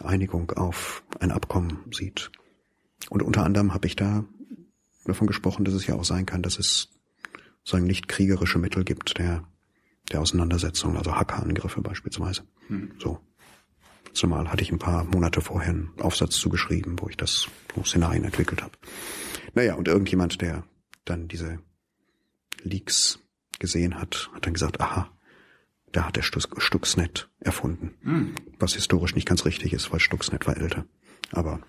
Einigung auf ein Abkommen sieht. Und unter anderem habe ich da davon gesprochen, dass es ja auch sein kann, dass es sozusagen nicht kriegerische Mittel gibt der, der Auseinandersetzung, also Hackerangriffe beispielsweise. Hm. So. Zumal hatte ich ein paar Monate vorher einen Aufsatz zugeschrieben, wo ich das wo Szenarien entwickelt habe. Naja, und irgendjemand, der dann diese Leaks gesehen hat, hat dann gesagt, aha, da hat der Stuxnet erfunden. Mhm. Was historisch nicht ganz richtig ist, weil Stuxnet war älter. Aber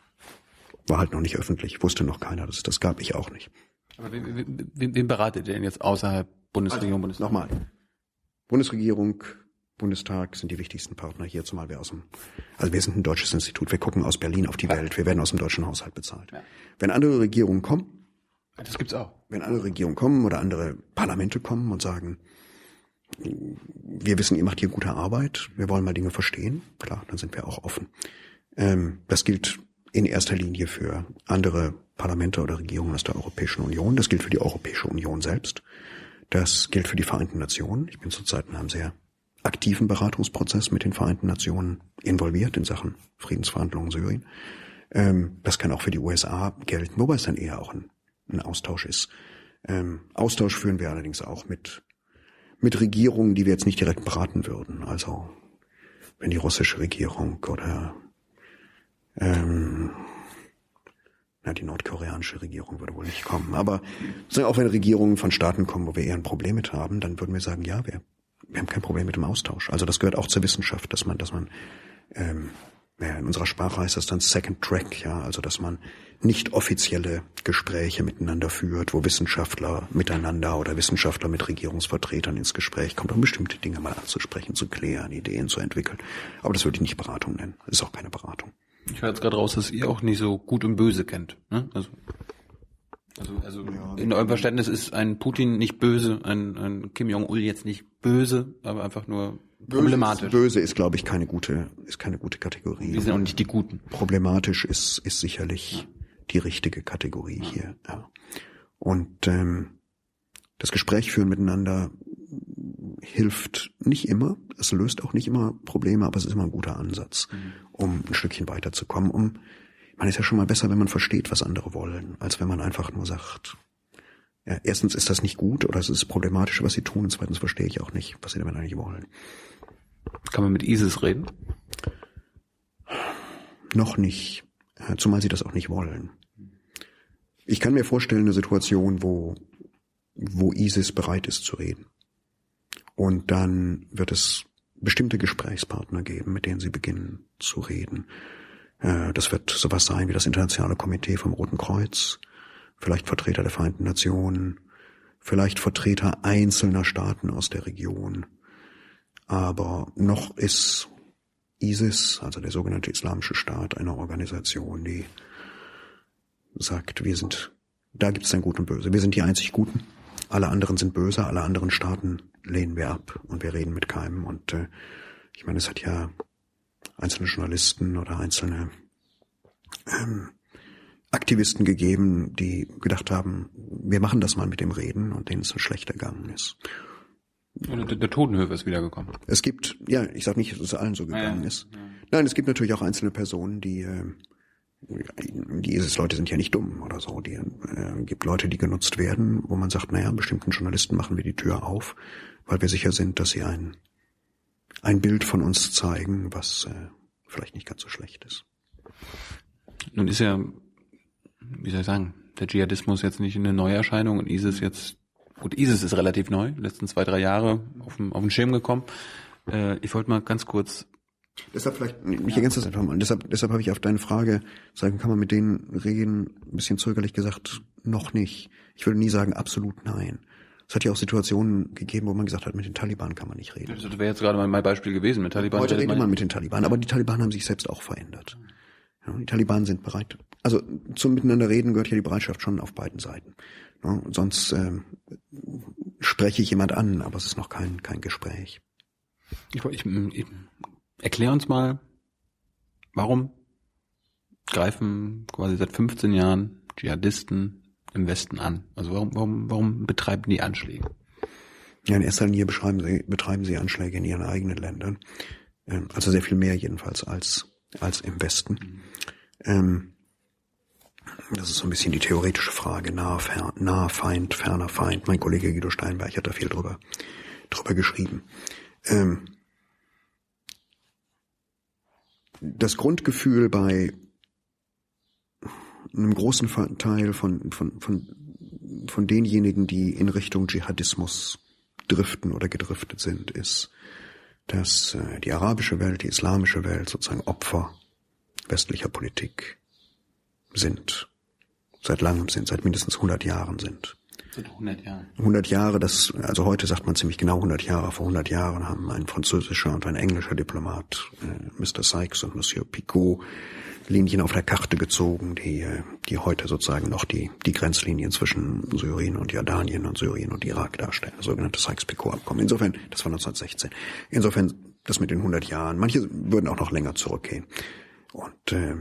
war halt noch nicht öffentlich, wusste noch keiner. Das, das gab ich auch nicht. Aber wen, wen, wen beratet ihr denn jetzt außerhalb Bundesregierung? Also, Nochmal. Bundesregierung, Bundestag sind die wichtigsten Partner hier, zumal wir aus dem, also wir sind ein deutsches Institut, wir gucken aus Berlin auf die Welt, wir werden aus dem deutschen Haushalt bezahlt. Ja. Wenn andere Regierungen kommen, Das gibt's auch. wenn andere Regierungen kommen oder andere Parlamente kommen und sagen, wir wissen, ihr macht hier gute Arbeit, wir wollen mal Dinge verstehen, klar, dann sind wir auch offen. Ähm, das gilt in erster Linie für andere Parlamente oder Regierungen aus der Europäischen Union, das gilt für die Europäische Union selbst, das gilt für die Vereinten Nationen. Ich bin zurzeit in einem sehr aktiven Beratungsprozess mit den Vereinten Nationen involviert in Sachen Friedensverhandlungen Syrien. Ähm, das kann auch für die USA gelten, wobei es dann eher auch ein, ein Austausch ist. Ähm, Austausch führen wir allerdings auch mit, mit Regierungen, die wir jetzt nicht direkt beraten würden. Also wenn die russische Regierung oder ähm, na, die nordkoreanische Regierung würde wohl nicht kommen. Aber auch wenn Regierungen von Staaten kommen, wo wir eher ein Problem mit haben, dann würden wir sagen, ja, wir, wir haben kein Problem mit dem Austausch. Also das gehört auch zur Wissenschaft, dass man, dass man ähm, ja, in unserer Sprache heißt das dann Second Track, ja, also dass man nicht offizielle Gespräche miteinander führt, wo Wissenschaftler miteinander oder Wissenschaftler mit Regierungsvertretern ins Gespräch kommt, um bestimmte Dinge mal anzusprechen, zu klären, Ideen zu entwickeln. Aber das würde ich nicht Beratung nennen. Das ist auch keine Beratung. Ich höre jetzt gerade raus, dass ihr auch nicht so gut und böse kennt. Ne? Also, also, also in eurem Verständnis ist ein Putin nicht böse, ein, ein Kim Jong-il jetzt nicht böse, aber einfach nur problematisch. Böse ist, glaube ich, keine gute, ist keine gute Kategorie. Wir sind auch nicht die Guten. Problematisch ist, ist sicherlich die richtige Kategorie hier. Ja. Und ähm, das Gespräch führen miteinander hilft nicht immer. Es löst auch nicht immer Probleme, aber es ist immer ein guter Ansatz, um ein Stückchen weiterzukommen. Um, man ist ja schon mal besser, wenn man versteht, was andere wollen, als wenn man einfach nur sagt, ja, erstens ist das nicht gut oder es ist problematisch, was sie tun, und zweitens verstehe ich auch nicht, was sie damit eigentlich wollen. Kann man mit ISIS reden? Noch nicht, äh, zumal sie das auch nicht wollen. Ich kann mir vorstellen, eine Situation, wo, wo ISIS bereit ist zu reden. Und dann wird es bestimmte Gesprächspartner geben, mit denen sie beginnen zu reden. Äh, Das wird sowas sein wie das Internationale Komitee vom Roten Kreuz, vielleicht Vertreter der Vereinten Nationen, vielleicht Vertreter einzelner Staaten aus der Region. Aber noch ist ISIS, also der sogenannte Islamische Staat, eine Organisation, die sagt, wir sind, da gibt es ein Gut und Böse. Wir sind die einzig Guten. Alle anderen sind böse, alle anderen Staaten lehnen wir ab und wir reden mit keinem. Und äh, ich meine, es hat ja einzelne Journalisten oder einzelne ähm, Aktivisten gegeben, die gedacht haben, wir machen das mal mit dem Reden und denen es so schlecht ergangen ist. Der, der Totenhöfer ist wiedergekommen. Es gibt, ja, ich sage nicht, dass es allen so gegangen Ja, ist. Nein, es gibt natürlich auch einzelne Personen, die, äh, die ISIS-Leute sind ja nicht dumm oder so. Die äh, gibt Leute, die genutzt werden, wo man sagt, naja, bestimmten Journalisten machen wir die Tür auf, weil wir sicher sind, dass sie ein, ein Bild von uns zeigen, was äh, vielleicht nicht ganz so schlecht ist. Nun ist ja, wie soll ich sagen, der Dschihadismus jetzt nicht eine Neuerscheinung und ISIS jetzt, gut, ISIS ist relativ neu, letzten zwei, drei Jahre auf den, auf den Schirm gekommen. Äh, ich wollte mal ganz kurz, Deshalb vielleicht, ich ergänze das einfach mal. Deshalb, deshalb habe ich auf deine Frage, sagen, kann man mit denen reden, ein bisschen zögerlich gesagt, noch nicht. Ich würde nie sagen, absolut nein. Es hat ja auch Situationen gegeben, wo man gesagt hat, mit den Taliban kann man nicht reden. das wäre jetzt gerade mein Beispiel gewesen mit Taliban. Heute redet man- mit den Taliban, aber die Taliban haben sich selbst auch verändert. Ja, die Taliban sind bereit. Also zum Miteinander reden gehört ja die Bereitschaft schon auf beiden Seiten. Ja, sonst ähm, spreche ich jemand an, aber es ist noch kein, kein Gespräch. Ich, ich, ich, erklär uns mal, warum greifen quasi seit 15 Jahren Dschihadisten im Westen an? Also warum, warum, warum betreiben die Anschläge? Ja, in erster Linie beschreiben sie, betreiben sie Anschläge in ihren eigenen Ländern. Ähm, also sehr viel mehr jedenfalls als, als im Westen. Ähm, das ist so ein bisschen die theoretische Frage, nahe, fer, nahe Feind, ferner Feind. Mein Kollege Guido Steinberg hat da viel drüber, drüber geschrieben. Ähm, das Grundgefühl bei einem großen Teil von, von, von, von denjenigen, die in Richtung Dschihadismus driften oder gedriftet sind, ist, dass äh, die arabische Welt, die islamische Welt sozusagen Opfer westlicher Politik sind, seit langem sind, seit mindestens 100 Jahren sind. Seit 100 Jahren. 100 Jahre, das, also heute sagt man ziemlich genau 100 Jahre. Vor 100 Jahren haben ein französischer und ein englischer Diplomat, äh, Mr. Sykes und Monsieur Picot, Linien auf der Karte gezogen, die, äh, die heute sozusagen noch die, die Grenzlinien zwischen Syrien und Jordanien und Syrien und Irak darstellen. Das sogenannte Sykes-Picot-Abkommen. Insofern, das war 1916. Insofern, das mit den 100 Jahren. Manche würden auch noch länger zurückgehen. Und, äh,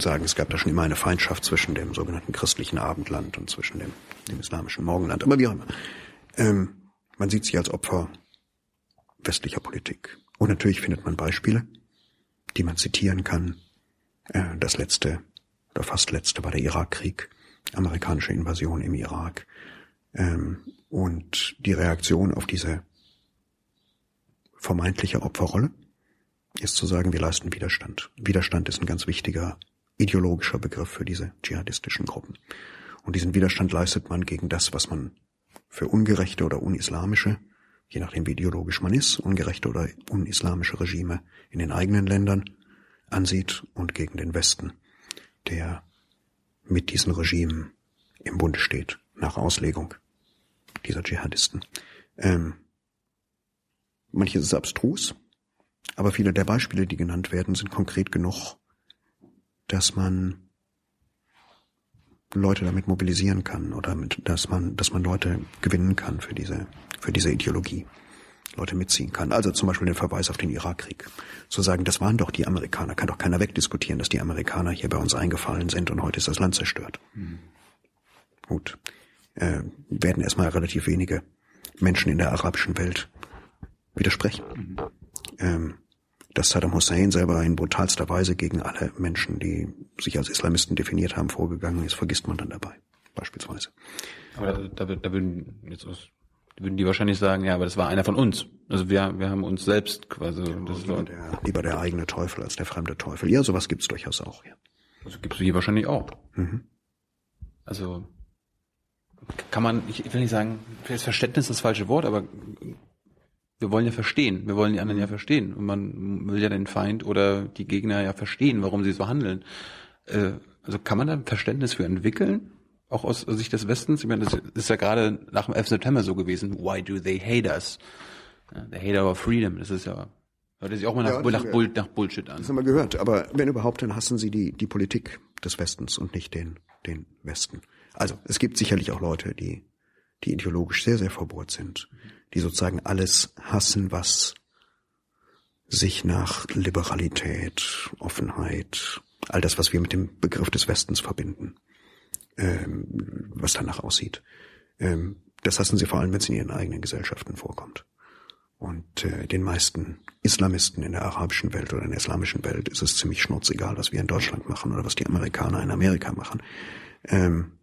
sagen, es gab da schon immer eine Feindschaft zwischen dem sogenannten christlichen Abendland und zwischen dem, dem islamischen Morgenland. Aber wie auch immer. Ähm, man sieht sich als Opfer westlicher Politik. Und natürlich findet man Beispiele, die man zitieren kann. Äh, das letzte oder fast letzte war der Irakkrieg, amerikanische Invasion im Irak. Ähm, und die Reaktion auf diese vermeintliche Opferrolle ist zu sagen, wir leisten Widerstand. Widerstand ist ein ganz wichtiger ideologischer Begriff für diese dschihadistischen Gruppen. Und diesen Widerstand leistet man gegen das, was man für ungerechte oder unislamische, je nachdem wie ideologisch man ist, ungerechte oder unislamische Regime in den eigenen Ländern ansieht und gegen den Westen, der mit diesen Regimen im Bund steht, nach Auslegung dieser Dschihadisten. Ähm, manches ist abstrus, aber viele der Beispiele, die genannt werden, sind konkret genug, dass man Leute damit mobilisieren kann oder mit, dass man, dass man Leute gewinnen kann für diese, für diese Ideologie. Leute mitziehen kann. Also zum Beispiel den Verweis auf den Irakkrieg. Zu sagen, das waren doch die Amerikaner, kann doch keiner wegdiskutieren, dass die Amerikaner hier bei uns eingefallen sind und heute ist das Land zerstört. Mhm. Gut. Äh, werden erstmal relativ wenige Menschen in der arabischen Welt widersprechen. Mhm. Ähm, dass Saddam Hussein selber in brutalster Weise gegen alle Menschen, die sich als Islamisten definiert haben, vorgegangen ist, vergisst man dann dabei, beispielsweise. Aber da, da, da würden jetzt aus, würden die wahrscheinlich sagen, ja, aber das war einer von uns. Also wir, wir haben uns selbst quasi. Ja, das lieber, der, lieber der eigene Teufel als der fremde Teufel. Ja, sowas gibt's durchaus auch, ja. Also gibt's hier wahrscheinlich auch. Mhm. Also kann man, ich will nicht sagen, vielleicht Verständnis ist das falsche Wort, aber wir wollen ja verstehen, wir wollen die anderen ja verstehen und man will ja den Feind oder die Gegner ja verstehen, warum sie so handeln. Äh, also kann man da ein Verständnis für entwickeln? Auch aus Sicht des Westens? Ich meine, das ist ja gerade nach dem 11. September so gewesen. Why do they hate us? they hate our freedom. Das ist ja, hört sich auch mal nach, ja, nach, Bull, nach Bullshit an. Das haben wir gehört. Aber wenn überhaupt, dann hassen sie die, die Politik des Westens und nicht den, den Westen. Also, es gibt sicherlich auch Leute, die, die ideologisch sehr, sehr verbohrt sind. Mhm die sozusagen alles hassen, was sich nach Liberalität, Offenheit, all das, was wir mit dem Begriff des Westens verbinden, ähm, was danach aussieht. Ähm, das hassen sie vor allem, wenn es in ihren eigenen Gesellschaften vorkommt. Und äh, den meisten Islamisten in der arabischen Welt oder in der islamischen Welt ist es ziemlich schnurzegal, was wir in Deutschland machen oder was die Amerikaner in Amerika machen. Ähm,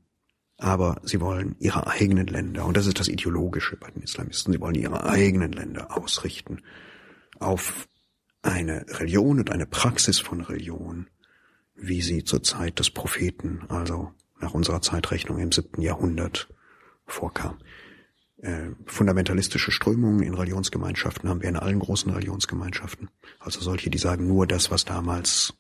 aber sie wollen ihre eigenen Länder, und das ist das Ideologische bei den Islamisten, sie wollen ihre eigenen Länder ausrichten auf eine Religion und eine Praxis von Religion, wie sie zur Zeit des Propheten, also nach unserer Zeitrechnung im siebten Jahrhundert, vorkam. Äh, fundamentalistische Strömungen in Religionsgemeinschaften haben wir in allen großen Religionsgemeinschaften. Also solche, die sagen, nur das, was damals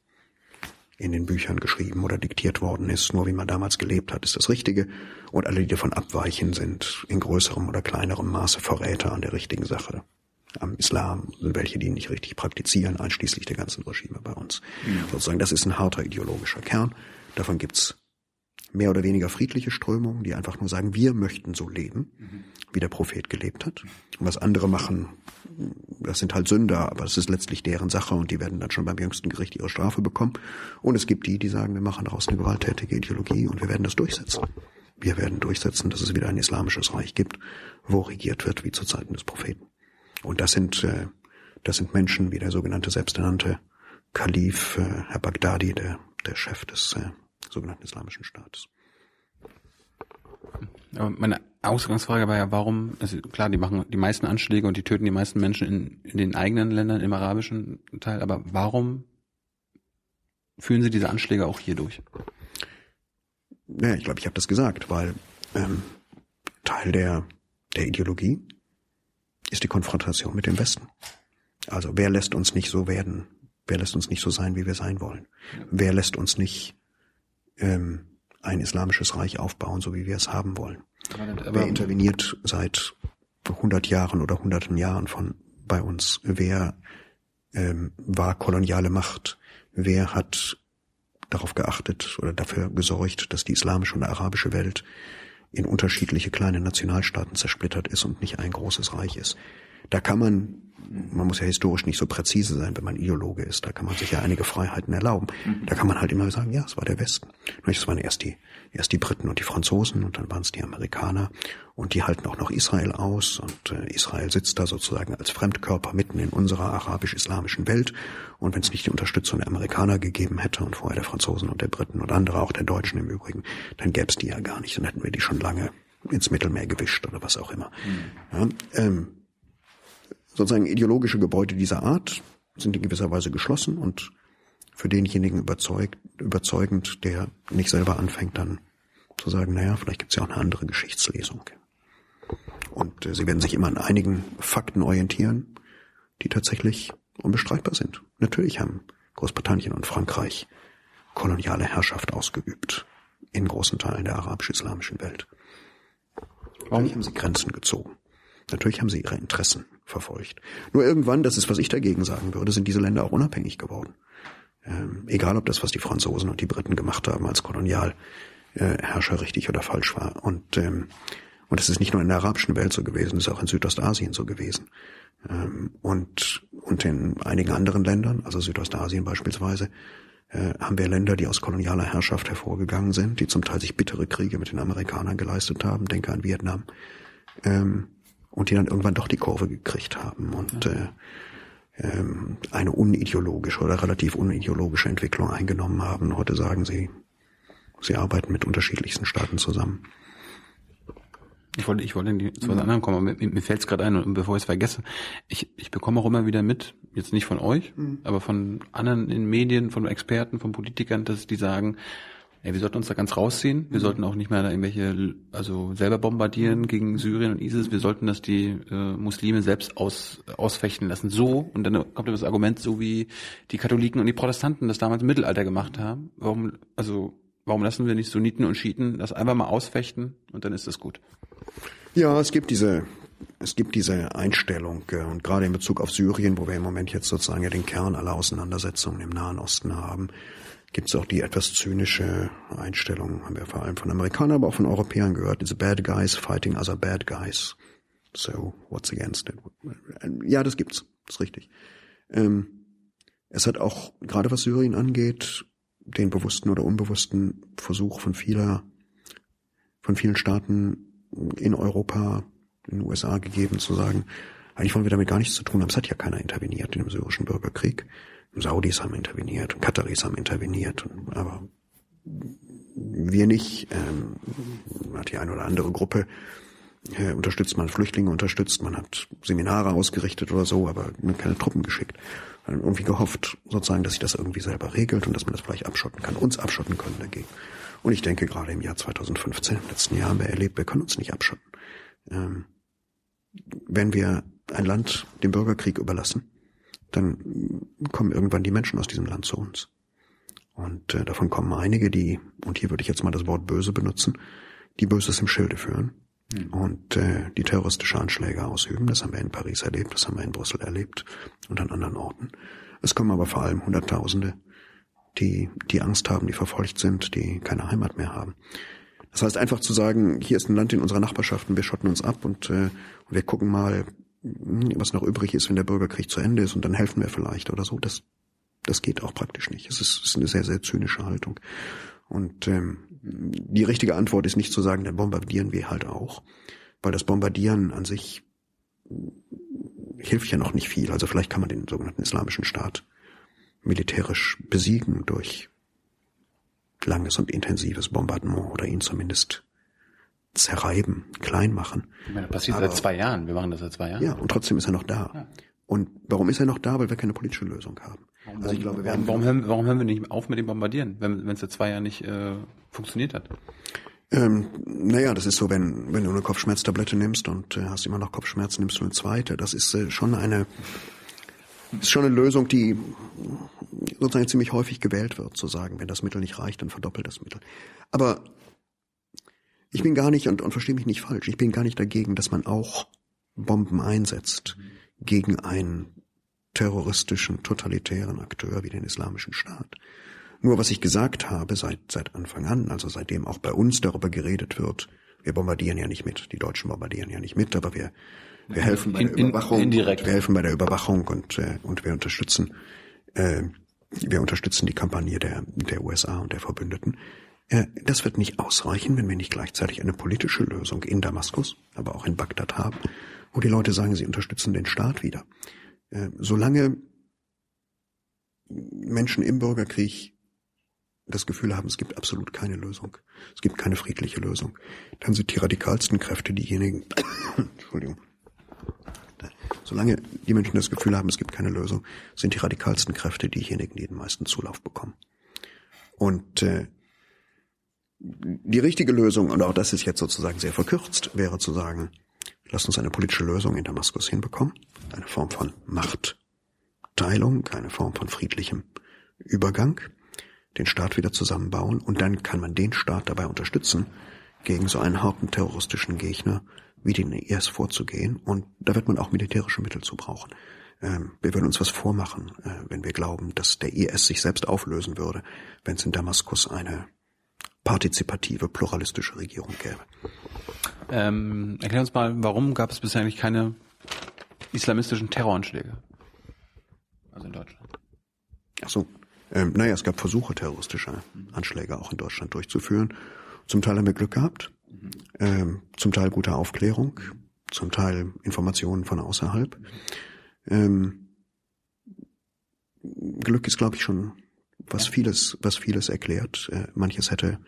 in den Büchern geschrieben oder diktiert worden ist. Nur wie man damals gelebt hat, ist das Richtige. Und alle, die davon abweichen, sind in größerem oder kleinerem Maße Verräter an der richtigen Sache. Am Islam sind welche, die ihn nicht richtig praktizieren, einschließlich der ganzen Regime bei uns. Mhm. Sozusagen, das ist ein harter ideologischer Kern. Davon gibt's mehr oder weniger friedliche Strömungen, die einfach nur sagen, wir möchten so leben, mhm. wie der Prophet gelebt hat. Und was andere machen, das sind halt Sünder, aber es ist letztlich deren Sache und die werden dann schon beim jüngsten Gericht ihre Strafe bekommen. Und es gibt die, die sagen, wir machen daraus eine gewalttätige Ideologie und wir werden das durchsetzen. Wir werden durchsetzen, dass es wieder ein islamisches Reich gibt, wo regiert wird wie zu Zeiten des Propheten. Und das sind, äh, das sind Menschen wie der sogenannte selbsternannte Kalif, äh, Herr Baghdadi, der, der Chef des äh, sogenannten Islamischen Staates. Aber meine Ausgangsfrage war ja, warum, also klar, die machen die meisten Anschläge und die töten die meisten Menschen in, in den eigenen Ländern, im arabischen Teil, aber warum führen sie diese Anschläge auch hier durch? Ja, ich glaube, ich habe das gesagt, weil ähm, Teil der, der Ideologie ist die Konfrontation mit dem Westen. Also wer lässt uns nicht so werden? Wer lässt uns nicht so sein, wie wir sein wollen? Wer lässt uns nicht ähm, ein islamisches Reich aufbauen, so wie wir es haben wollen. Wer interveniert seit 100 Jahren oder hunderten Jahren von bei uns? Wer ähm, war koloniale Macht? Wer hat darauf geachtet oder dafür gesorgt, dass die islamische und arabische Welt in unterschiedliche kleine Nationalstaaten zersplittert ist und nicht ein großes Reich ist? Da kann man, man muss ja historisch nicht so präzise sein, wenn man Ideologe ist, da kann man sich ja einige Freiheiten erlauben. Da kann man halt immer sagen, ja, es war der Westen. Es waren erst die, erst die Briten und die Franzosen und dann waren es die Amerikaner und die halten auch noch Israel aus und äh, Israel sitzt da sozusagen als Fremdkörper mitten in unserer arabisch-islamischen Welt und wenn es nicht die Unterstützung der Amerikaner gegeben hätte und vorher der Franzosen und der Briten und andere, auch der Deutschen im Übrigen, dann gäbe es die ja gar nicht, dann hätten wir die schon lange ins Mittelmeer gewischt oder was auch immer. Ja, ähm, sozusagen ideologische Gebäude dieser Art sind in gewisser Weise geschlossen und für denjenigen überzeugt, überzeugend, der nicht selber anfängt, dann zu sagen, naja, vielleicht gibt es ja auch eine andere Geschichtslesung. Und äh, sie werden sich immer an einigen Fakten orientieren, die tatsächlich unbestreitbar sind. Natürlich haben Großbritannien und Frankreich koloniale Herrschaft ausgeübt in großen Teilen der arabisch-islamischen Welt. Natürlich haben sie Grenzen gezogen. Natürlich haben sie ihre Interessen verfolgt. Nur irgendwann, das ist, was ich dagegen sagen würde, sind diese Länder auch unabhängig geworden. Ähm, egal, ob das, was die Franzosen und die Briten gemacht haben als Kolonialherrscher richtig oder falsch war. Und ähm, und es ist nicht nur in der arabischen Welt so gewesen, es ist auch in Südostasien so gewesen. Ähm, und, und in einigen anderen Ländern, also Südostasien beispielsweise, äh, haben wir Länder, die aus kolonialer Herrschaft hervorgegangen sind, die zum Teil sich bittere Kriege mit den Amerikanern geleistet haben, denke an Vietnam, ähm, und die dann irgendwann doch die Kurve gekriegt haben und äh, ähm, eine unideologische oder relativ unideologische Entwicklung eingenommen haben. Heute sagen sie, sie arbeiten mit unterschiedlichsten Staaten zusammen. Ich wollte, ich wollte die, zu was anderem kommen, aber mir, mir fällt es gerade ein, und bevor ich es vergesse, ich, ich bekomme auch immer wieder mit, jetzt nicht von euch, aber von anderen in Medien, von Experten, von Politikern, dass die sagen, ey, wir sollten uns da ganz rausziehen, wir sollten auch nicht mehr da irgendwelche, also selber bombardieren gegen Syrien und ISIS, wir sollten das die äh, Muslime selbst aus, ausfechten lassen. So, und dann kommt das Argument, so wie die Katholiken und die Protestanten das damals im Mittelalter gemacht haben. Warum, also Warum lassen wir nicht Sunniten und Schiiten das einfach mal ausfechten und dann ist das gut? Ja, es gibt diese, es gibt diese Einstellung äh, und gerade in Bezug auf Syrien, wo wir im Moment jetzt sozusagen ja den Kern aller Auseinandersetzungen im Nahen Osten haben, gibt es auch die etwas zynische Einstellung, haben wir vor allem von Amerikanern, aber auch von Europäern gehört, diese Bad Guys fighting other Bad Guys. So, what's against it? Ja, das gibt's, das ist richtig. Ähm, es hat auch, gerade was Syrien angeht, den bewussten oder unbewussten Versuch von vieler, von vielen Staaten in Europa, in den USA gegeben, zu sagen, eigentlich wollen wir damit gar nichts zu tun haben. Es hat ja keiner interveniert in dem syrischen Bürgerkrieg. Saudis haben interveniert und Kataris haben interveniert, aber wir nicht. Ähm, hat die eine oder andere Gruppe äh, unterstützt, man Flüchtlinge unterstützt, man hat Seminare ausgerichtet oder so, aber keine Truppen geschickt. Hat irgendwie gehofft, sozusagen, dass sich das irgendwie selber regelt und dass man das vielleicht abschotten kann, uns abschotten können dagegen. Und ich denke, gerade im Jahr 2015, im letzten Jahr haben wir erlebt, wir können uns nicht abschotten. Ähm, wenn wir ein Land dem Bürgerkrieg überlassen, dann kommen irgendwann die Menschen aus diesem Land zu uns. Und äh, davon kommen einige, die, und hier würde ich jetzt mal das Wort böse benutzen, die Böses im Schilde führen hm. und äh, die terroristische Anschläge ausüben. Das haben wir in Paris erlebt, das haben wir in Brüssel erlebt und an anderen Orten. Es kommen aber vor allem Hunderttausende, die, die Angst haben, die verfolgt sind, die keine Heimat mehr haben. Das heißt einfach zu sagen, hier ist ein Land in unserer Nachbarschaft und wir schotten uns ab und, äh, wir gucken mal, was noch übrig ist, wenn der Bürgerkrieg zu Ende ist und dann helfen wir vielleicht oder so. Das, das geht auch praktisch nicht. Es ist, ist eine sehr, sehr zynische Haltung. Und ähm, die richtige Antwort ist nicht zu sagen, dann bombardieren wir halt auch, weil das Bombardieren an sich hilft ja noch nicht viel. Also vielleicht kann man den sogenannten Islamischen Staat militärisch besiegen durch langes und intensives Bombardement oder ihn zumindest zerreiben, klein machen. Ich meine, das passiert Aber, seit zwei Jahren. Wir machen das seit zwei Jahren. Ja, und trotzdem ist er noch da. Ja. Und warum ist er noch da? Weil wir keine politische Lösung haben. Warum, also ich glaube, warum, warum, hören, warum hören wir nicht auf mit dem Bombardieren, wenn es seit zwei Jahren nicht äh, funktioniert hat? Ähm, naja, das ist so, wenn, wenn du eine Kopfschmerztablette nimmst und äh, hast immer noch Kopfschmerzen, nimmst du eine zweite. Das ist äh, schon eine ist schon eine Lösung, die sozusagen ziemlich häufig gewählt wird, zu sagen, wenn das Mittel nicht reicht, dann verdoppelt das Mittel. Aber ich bin gar nicht, und, und verstehe mich nicht falsch, ich bin gar nicht dagegen, dass man auch Bomben einsetzt gegen einen terroristischen, totalitären Akteur wie den Islamischen Staat. Nur was ich gesagt habe seit, seit Anfang an, also seitdem auch bei uns darüber geredet wird, wir bombardieren ja nicht mit, die Deutschen bombardieren ja nicht mit, aber wir, wir helfen bei der Überwachung, indirekt. wir helfen bei der Überwachung und, äh, und wir unterstützen, äh, wir unterstützen die Kampagne der, der USA und der Verbündeten. Äh, das wird nicht ausreichen, wenn wir nicht gleichzeitig eine politische Lösung in Damaskus, aber auch in Bagdad haben, wo die Leute sagen, sie unterstützen den Staat wieder. Äh, solange Menschen im Bürgerkrieg das Gefühl haben, es gibt absolut keine Lösung, es gibt keine friedliche Lösung, dann sind die radikalsten Kräfte diejenigen, <coughs> Entschuldigung, solange die Menschen das Gefühl haben, es gibt keine Lösung, sind die radikalsten Kräfte diejenigen, die den meisten Zulauf bekommen. Und äh, die richtige Lösung, und auch das ist jetzt sozusagen sehr verkürzt, wäre zu sagen, lasst uns eine politische Lösung in Damaskus hinbekommen, eine Form von Machtteilung, eine Form von friedlichem Übergang, den Staat wieder zusammenbauen und dann kann man den Staat dabei unterstützen, gegen so einen harten terroristischen Gegner wie den IS vorzugehen und da wird man auch militärische Mittel zu brauchen. Ähm, wir würden uns was vormachen, äh, wenn wir glauben, dass der IS sich selbst auflösen würde, wenn es in Damaskus eine partizipative, pluralistische Regierung gäbe. Ähm, erklär uns mal, warum gab es bisher eigentlich keine islamistischen Terroranschläge? Also in Deutschland. Ach so. Ähm, naja, es gab Versuche, terroristische Anschläge auch in Deutschland durchzuführen. Zum Teil haben wir Glück gehabt, ähm, zum Teil gute Aufklärung, zum Teil Informationen von außerhalb. Ähm, Glück ist, glaube ich, schon was vieles, was vieles erklärt. Äh, manches hätte,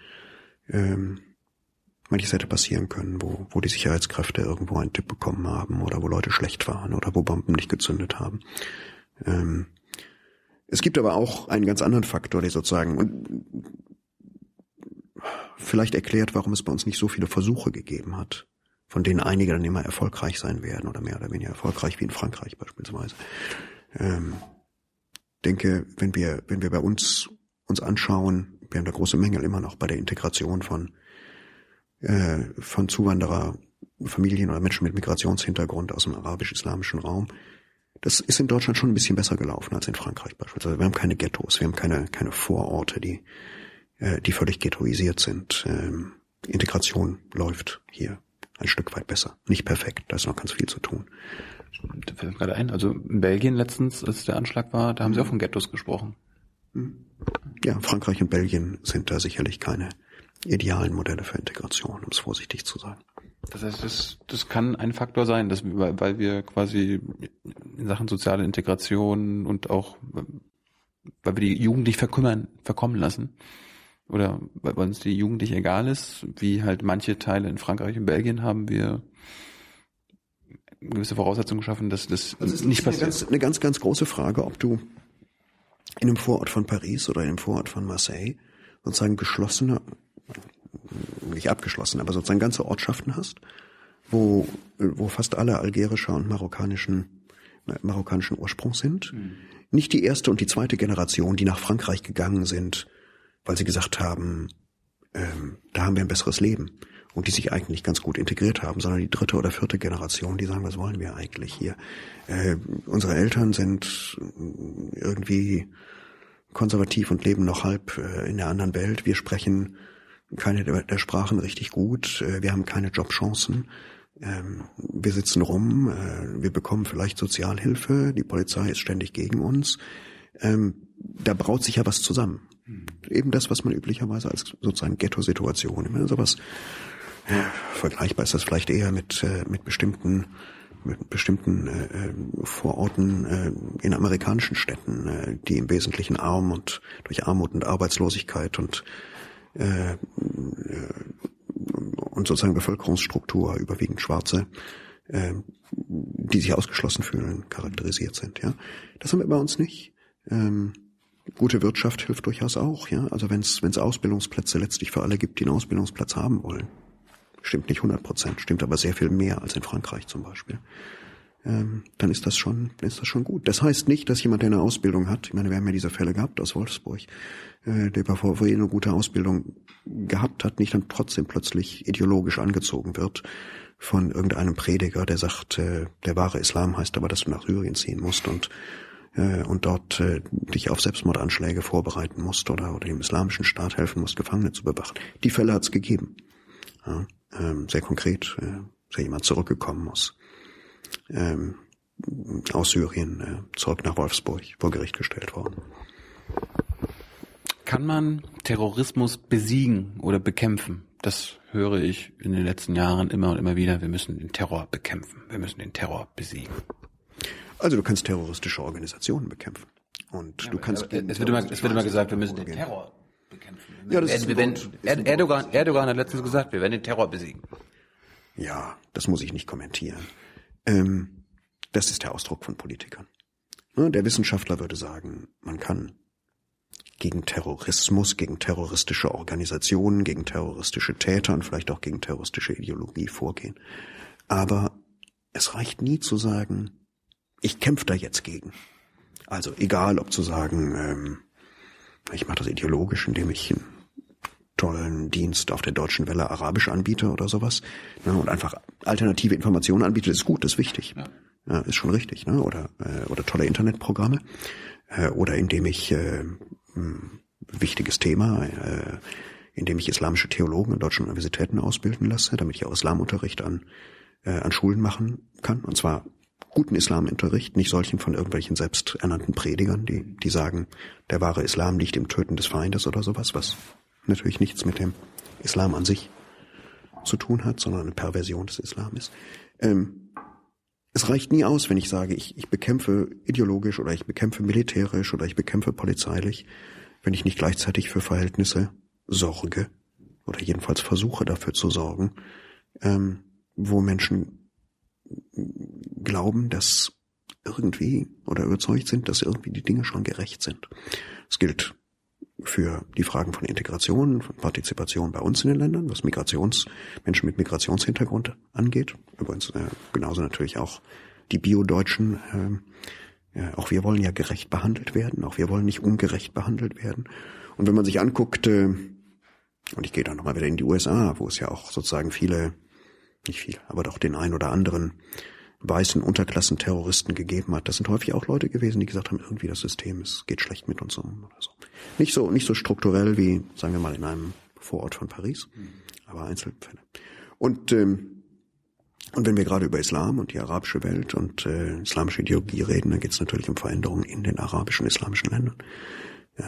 ähm, manches hätte passieren können, wo, wo die Sicherheitskräfte irgendwo einen Tipp bekommen haben oder wo Leute schlecht waren oder wo Bomben nicht gezündet haben. Ähm, es gibt aber auch einen ganz anderen Faktor, der sozusagen vielleicht erklärt, warum es bei uns nicht so viele Versuche gegeben hat, von denen einige dann immer erfolgreich sein werden oder mehr oder weniger erfolgreich wie in Frankreich beispielsweise. Ähm, denke, wenn wir, wenn wir bei uns uns anschauen, wir haben da große Mängel immer noch bei der Integration von, äh, von Zuwandererfamilien oder Menschen mit Migrationshintergrund aus dem arabisch-islamischen Raum. Das ist in Deutschland schon ein bisschen besser gelaufen als in Frankreich beispielsweise. Wir haben keine Ghettos, wir haben keine, keine Vororte, die, äh, die völlig ghettoisiert sind. Ähm, Integration läuft hier ein Stück weit besser. Nicht perfekt, da ist noch ganz viel zu tun. Da fällt mir gerade ein, also in Belgien letztens, als der Anschlag war, da haben sie auch von Ghettos gesprochen. Ja, Frankreich und Belgien sind da sicherlich keine idealen Modelle für Integration, um es vorsichtig zu sagen. Das heißt, das, das kann ein Faktor sein, dass wir, weil- weil wir quasi in Sachen soziale Integration und auch, weil wir die Jugend nicht verkümmern, verkommen lassen. Oder weil uns die Jugend nicht egal ist, wie halt manche Teile in Frankreich und Belgien haben wir gewisse Voraussetzungen geschaffen, dass das Also nicht eine passiert. ganz, eine ganz, ganz große Frage, ob du in einem Vorort von Paris oder in einem Vorort von Marseille sozusagen geschlossene, nicht abgeschlossen, aber sozusagen ganze Ortschaften hast, wo, wo fast alle algerischer und marokkanischen, äh, marokkanischen Ursprungs sind. Nicht die erste und die zweite Generation, die nach Frankreich gegangen sind, weil sie gesagt haben, ähm, da haben wir ein besseres Leben und die sich eigentlich ganz gut integriert haben, sondern die dritte oder vierte Generation, die sagen, was wollen wir eigentlich hier? Äh, unsere Eltern sind irgendwie konservativ und leben noch halb äh, in der anderen Welt. Wir sprechen keine der, der Sprachen richtig gut. Äh, wir haben keine Jobchancen. Ähm, wir sitzen rum. Äh, wir bekommen vielleicht Sozialhilfe. Die Polizei ist ständig gegen uns. Ähm, da braut sich ja was zusammen. Eben das, was man üblicherweise als sozusagen Ghetto-Situation, meine, sowas vergleichbar ist das vielleicht eher mit, äh, mit bestimmten mit bestimmten äh, äh, Vororten äh, in amerikanischen Städten, äh, die im Wesentlichen arm und durch Armut und Arbeitslosigkeit und äh, äh, und sozusagen Bevölkerungsstruktur überwiegend Schwarze, äh, die sich ausgeschlossen fühlen, charakterisiert sind. Ja, das haben wir bei uns nicht. Ähm, gute Wirtschaft hilft durchaus auch. Ja, also wenn es Ausbildungsplätze letztlich für alle gibt, die einen Ausbildungsplatz haben wollen, stimmt nicht 100 Prozent, stimmt aber sehr viel mehr als in Frankreich zum Beispiel. ähm, dann ist das schon, ist das schon gut. Das heißt nicht, dass jemand, der eine Ausbildung hat, ich meine, wir haben ja diese Fälle gehabt aus Wolfsburg, äh, der bei VW eine gute Ausbildung gehabt hat, nicht dann trotzdem plötzlich ideologisch angezogen wird von irgendeinem Prediger, der sagt, äh, der wahre Islam heißt aber, dass du nach Syrien ziehen musst und äh, und dort äh, dich auf Selbstmordanschläge vorbereiten musst oder, oder dem islamischen Staat helfen musst, Gefangene zu bewachen. Die Fälle hat es gegeben. Ja, ähm, sehr konkret, äh, sehr jemand zurückgekommen aus, ähm, aus Syrien, äh, zurück nach Wolfsburg, vor Gericht gestellt worden. Kann man Terrorismus besiegen oder bekämpfen? Das höre ich in den letzten Jahren immer und immer wieder. Wir müssen den Terror bekämpfen. Wir müssen den Terror besiegen. Also du kannst terroristische Organisationen bekämpfen. Und ja, du kannst. Es, wird immer, es wird immer gesagt, wir müssen den Terror bekämpfen. Ja, das ist wir werden, Erdogan, Erdogan hat letztens gesagt, wir werden den Terror besiegen. Ja, das muss ich nicht kommentieren. Ähm, das ist der Ausdruck von Politikern. Der Wissenschaftler würde sagen, man kann gegen Terrorismus, gegen terroristische Organisationen, gegen terroristische Täter und vielleicht auch gegen terroristische Ideologie vorgehen. Aber es reicht nie zu sagen, ich kämpfe da jetzt gegen. Also egal, ob zu sagen, ähm, ich mache das ideologisch, indem ich einen tollen Dienst auf der deutschen Welle arabisch anbiete oder sowas ne, und einfach alternative Informationen anbiete, ist gut, ist wichtig. Ja. ja ist schon richtig. Ne? Oder, äh, oder tolle Internetprogramme. Äh, oder indem ich äh, wichtiges Thema, äh, indem ich islamische Theologen an deutschen Universitäten ausbilden lasse, damit ich auch Islamunterricht an, äh, an Schulen machen kann. Und zwar guten Islamunterricht, nicht solchen von irgendwelchen selbsternannten Predigern, die, die sagen, der wahre Islam liegt im Töten des Feindes oder sowas, was natürlich nichts mit dem Islam an sich zu tun hat, sondern eine Perversion des Islam ist. Ähm, es reicht nie aus, wenn ich sage, ich, ich bekämpfe ideologisch oder ich bekämpfe militärisch oder ich bekämpfe polizeilich, wenn ich nicht gleichzeitig für Verhältnisse sorge oder jedenfalls versuche dafür zu sorgen, ähm, wo Menschen glauben, dass irgendwie oder überzeugt sind, dass irgendwie die Dinge schon gerecht sind. Es gilt für die Fragen von Integration, von Partizipation bei uns in den Ländern, was Migrations, Menschen mit Migrationshintergrund angeht. Übrigens äh, genauso natürlich auch die Bio-Deutschen. Äh, ja, auch wir wollen ja gerecht behandelt werden, auch wir wollen nicht ungerecht behandelt werden. Und wenn man sich anguckt, äh, und ich gehe dann nochmal wieder in die USA, wo es ja auch sozusagen viele nicht viel, aber doch den ein oder anderen weißen Unterklassenterroristen gegeben hat. Das sind häufig auch Leute gewesen, die gesagt haben, irgendwie das System, es geht schlecht mit uns um oder so. Nicht so, nicht so strukturell wie, sagen wir mal, in einem Vorort von Paris, aber Einzelfälle. Und, ähm, und wenn wir gerade über Islam und die arabische Welt und äh, islamische Ideologie reden, dann geht es natürlich um Veränderungen in den arabischen islamischen Ländern. Äh,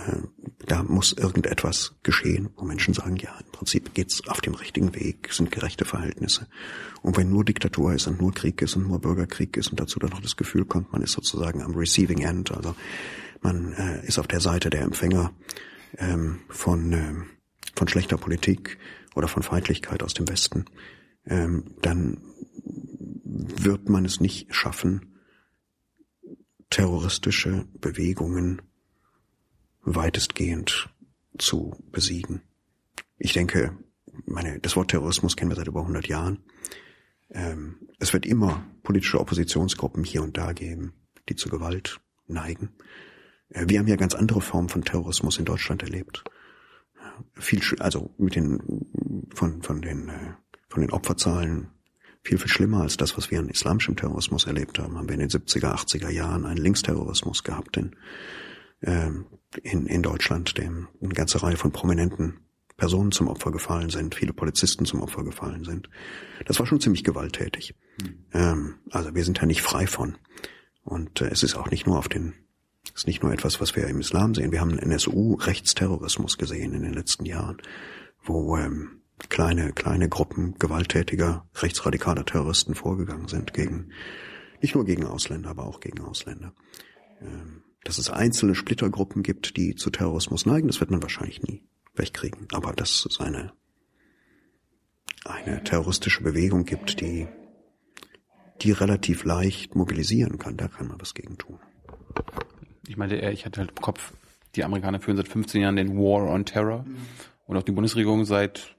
da muss irgendetwas geschehen, wo Menschen sagen, ja, im Prinzip geht's auf dem richtigen Weg, sind gerechte Verhältnisse. Und wenn nur Diktatur ist und nur Krieg ist und nur Bürgerkrieg ist und dazu dann noch das Gefühl kommt, man ist sozusagen am Receiving End, also man äh, ist auf der Seite der Empfänger ähm, von, äh, von schlechter Politik oder von Feindlichkeit aus dem Westen, ähm, dann wird man es nicht schaffen, terroristische Bewegungen weitestgehend zu besiegen. Ich denke, meine, das Wort Terrorismus kennen wir seit über 100 Jahren. Ähm, es wird immer politische Oppositionsgruppen hier und da geben, die zu Gewalt neigen. Äh, wir haben ja ganz andere Formen von Terrorismus in Deutschland erlebt. Viel, also mit den, von, von den, äh, von den Opferzahlen viel, viel schlimmer als das, was wir an islamischem Terrorismus erlebt haben. Haben wir in den 70er, 80er Jahren einen Linksterrorismus gehabt, den ähm, in, in Deutschland, dem eine ganze Reihe von prominenten Personen zum Opfer gefallen sind, viele Polizisten zum Opfer gefallen sind. Das war schon ziemlich gewalttätig. Mhm. Ähm, also wir sind ja nicht frei von. Und äh, es ist auch nicht nur auf den, es ist nicht nur etwas, was wir im Islam sehen. Wir haben NSU-Rechtsterrorismus gesehen in den letzten Jahren, wo ähm, kleine, kleine Gruppen gewalttätiger, rechtsradikaler Terroristen vorgegangen sind gegen, nicht nur gegen Ausländer, aber auch gegen Ausländer. Ähm, dass es einzelne Splittergruppen gibt, die zu Terrorismus neigen, das wird man wahrscheinlich nie wegkriegen. Aber dass es eine, eine terroristische Bewegung gibt, die, die relativ leicht mobilisieren kann, da kann man was gegen tun. Ich meinte, ich hatte halt im Kopf, die Amerikaner führen seit 15 Jahren den War on Terror mhm. und auch die Bundesregierung seit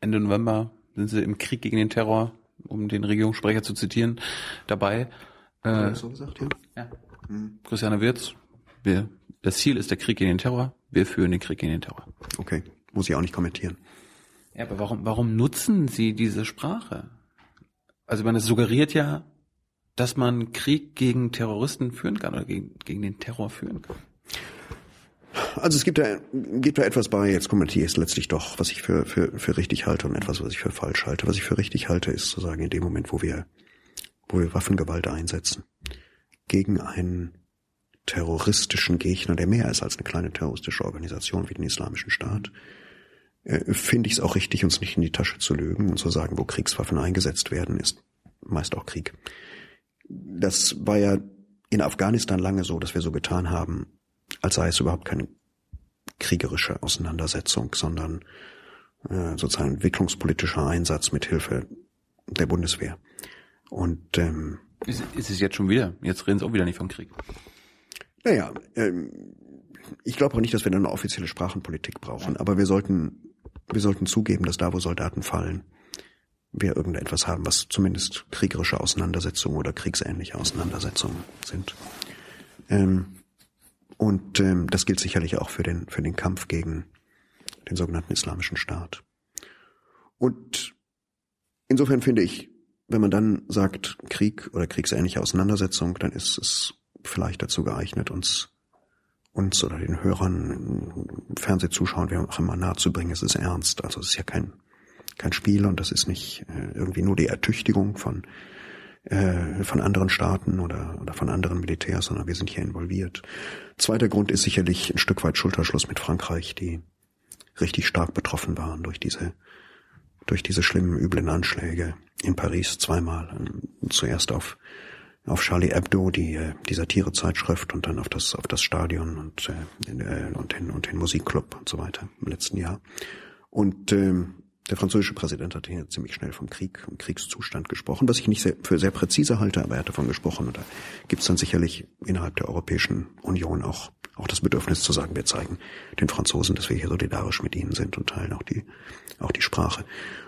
Ende November sind sie im Krieg gegen den Terror, um den Regierungssprecher zu zitieren, dabei. Äh, so gesagt, ja? ja. Christiane Wirz, wir, das Ziel ist der Krieg gegen den Terror. Wir führen den Krieg gegen den Terror. Okay, muss ich auch nicht kommentieren. Ja, aber warum, warum nutzen Sie diese Sprache? Also man es suggeriert ja, dass man Krieg gegen Terroristen führen kann oder gegen, gegen den Terror führen kann. Also es gibt da, gibt da etwas bei, jetzt kommentiere ich es letztlich doch, was ich für, für, für richtig halte und etwas, was ich für falsch halte. Was ich für richtig halte, ist zu sagen, in dem Moment, wo wir, wo wir Waffengewalt einsetzen, gegen einen terroristischen Gegner, der mehr ist als eine kleine terroristische Organisation wie den Islamischen Staat, äh, finde ich es auch richtig, uns nicht in die Tasche zu lügen und zu sagen, wo Kriegswaffen eingesetzt werden, ist meist auch Krieg. Das war ja in Afghanistan lange so, dass wir so getan haben, als sei es überhaupt keine kriegerische Auseinandersetzung, sondern äh, sozusagen entwicklungspolitischer Einsatz mit Hilfe der Bundeswehr. Und ähm, Ist, ist es jetzt schon wieder? Jetzt reden Sie auch wieder nicht vom Krieg. naja, ähm, ich glaube auch nicht, dass wir eine offizielle Sprachenpolitik brauchen, aber wir sollten, wir sollten zugeben, dass da, wo Soldaten fallen, wir irgendetwas haben, was zumindest kriegerische Auseinandersetzungen oder kriegsähnliche Auseinandersetzungen sind. Ähm, und ähm, das gilt sicherlich auch für den, für den Kampf gegen den sogenannten Islamischen Staat. Und insofern finde ich, wenn man dann sagt Krieg oder kriegsähnliche Auseinandersetzung, dann ist es vielleicht dazu geeignet, uns uns oder den Hörern, Fernsehzuschauern, wie auch immer nahezubringen, es ist ernst. Also es ist ja kein, kein Spiel und das ist nicht äh, irgendwie nur die Ertüchtigung von, äh, von anderen Staaten oder, oder von anderen Militärs, sondern wir sind hier involviert. Zweiter Grund ist sicherlich ein Stück weit Schulterschluss mit Frankreich, die richtig stark betroffen waren durch diese durch diese schlimmen, üblen Anschläge in Paris zweimal. Ähm, Zuerst auf auf Charlie Hebdo, die, äh, die Satirezeitschrift und dann auf das, auf das Stadion und, äh, und, den, und den Musikclub und so weiter im letzten Jahr. Und ähm, der französische Präsident hat hier ziemlich schnell vom Krieg, vom Kriegszustand gesprochen, was ich nicht sehr, für sehr präzise halte, aber er hat davon gesprochen. Und da gibt es dann sicherlich innerhalb der Europäischen Union auch, auch das Bedürfnis zu sagen, wir zeigen den Franzosen, dass wir hier solidarisch mit ihnen sind und teilen auch die, auch die Sprache.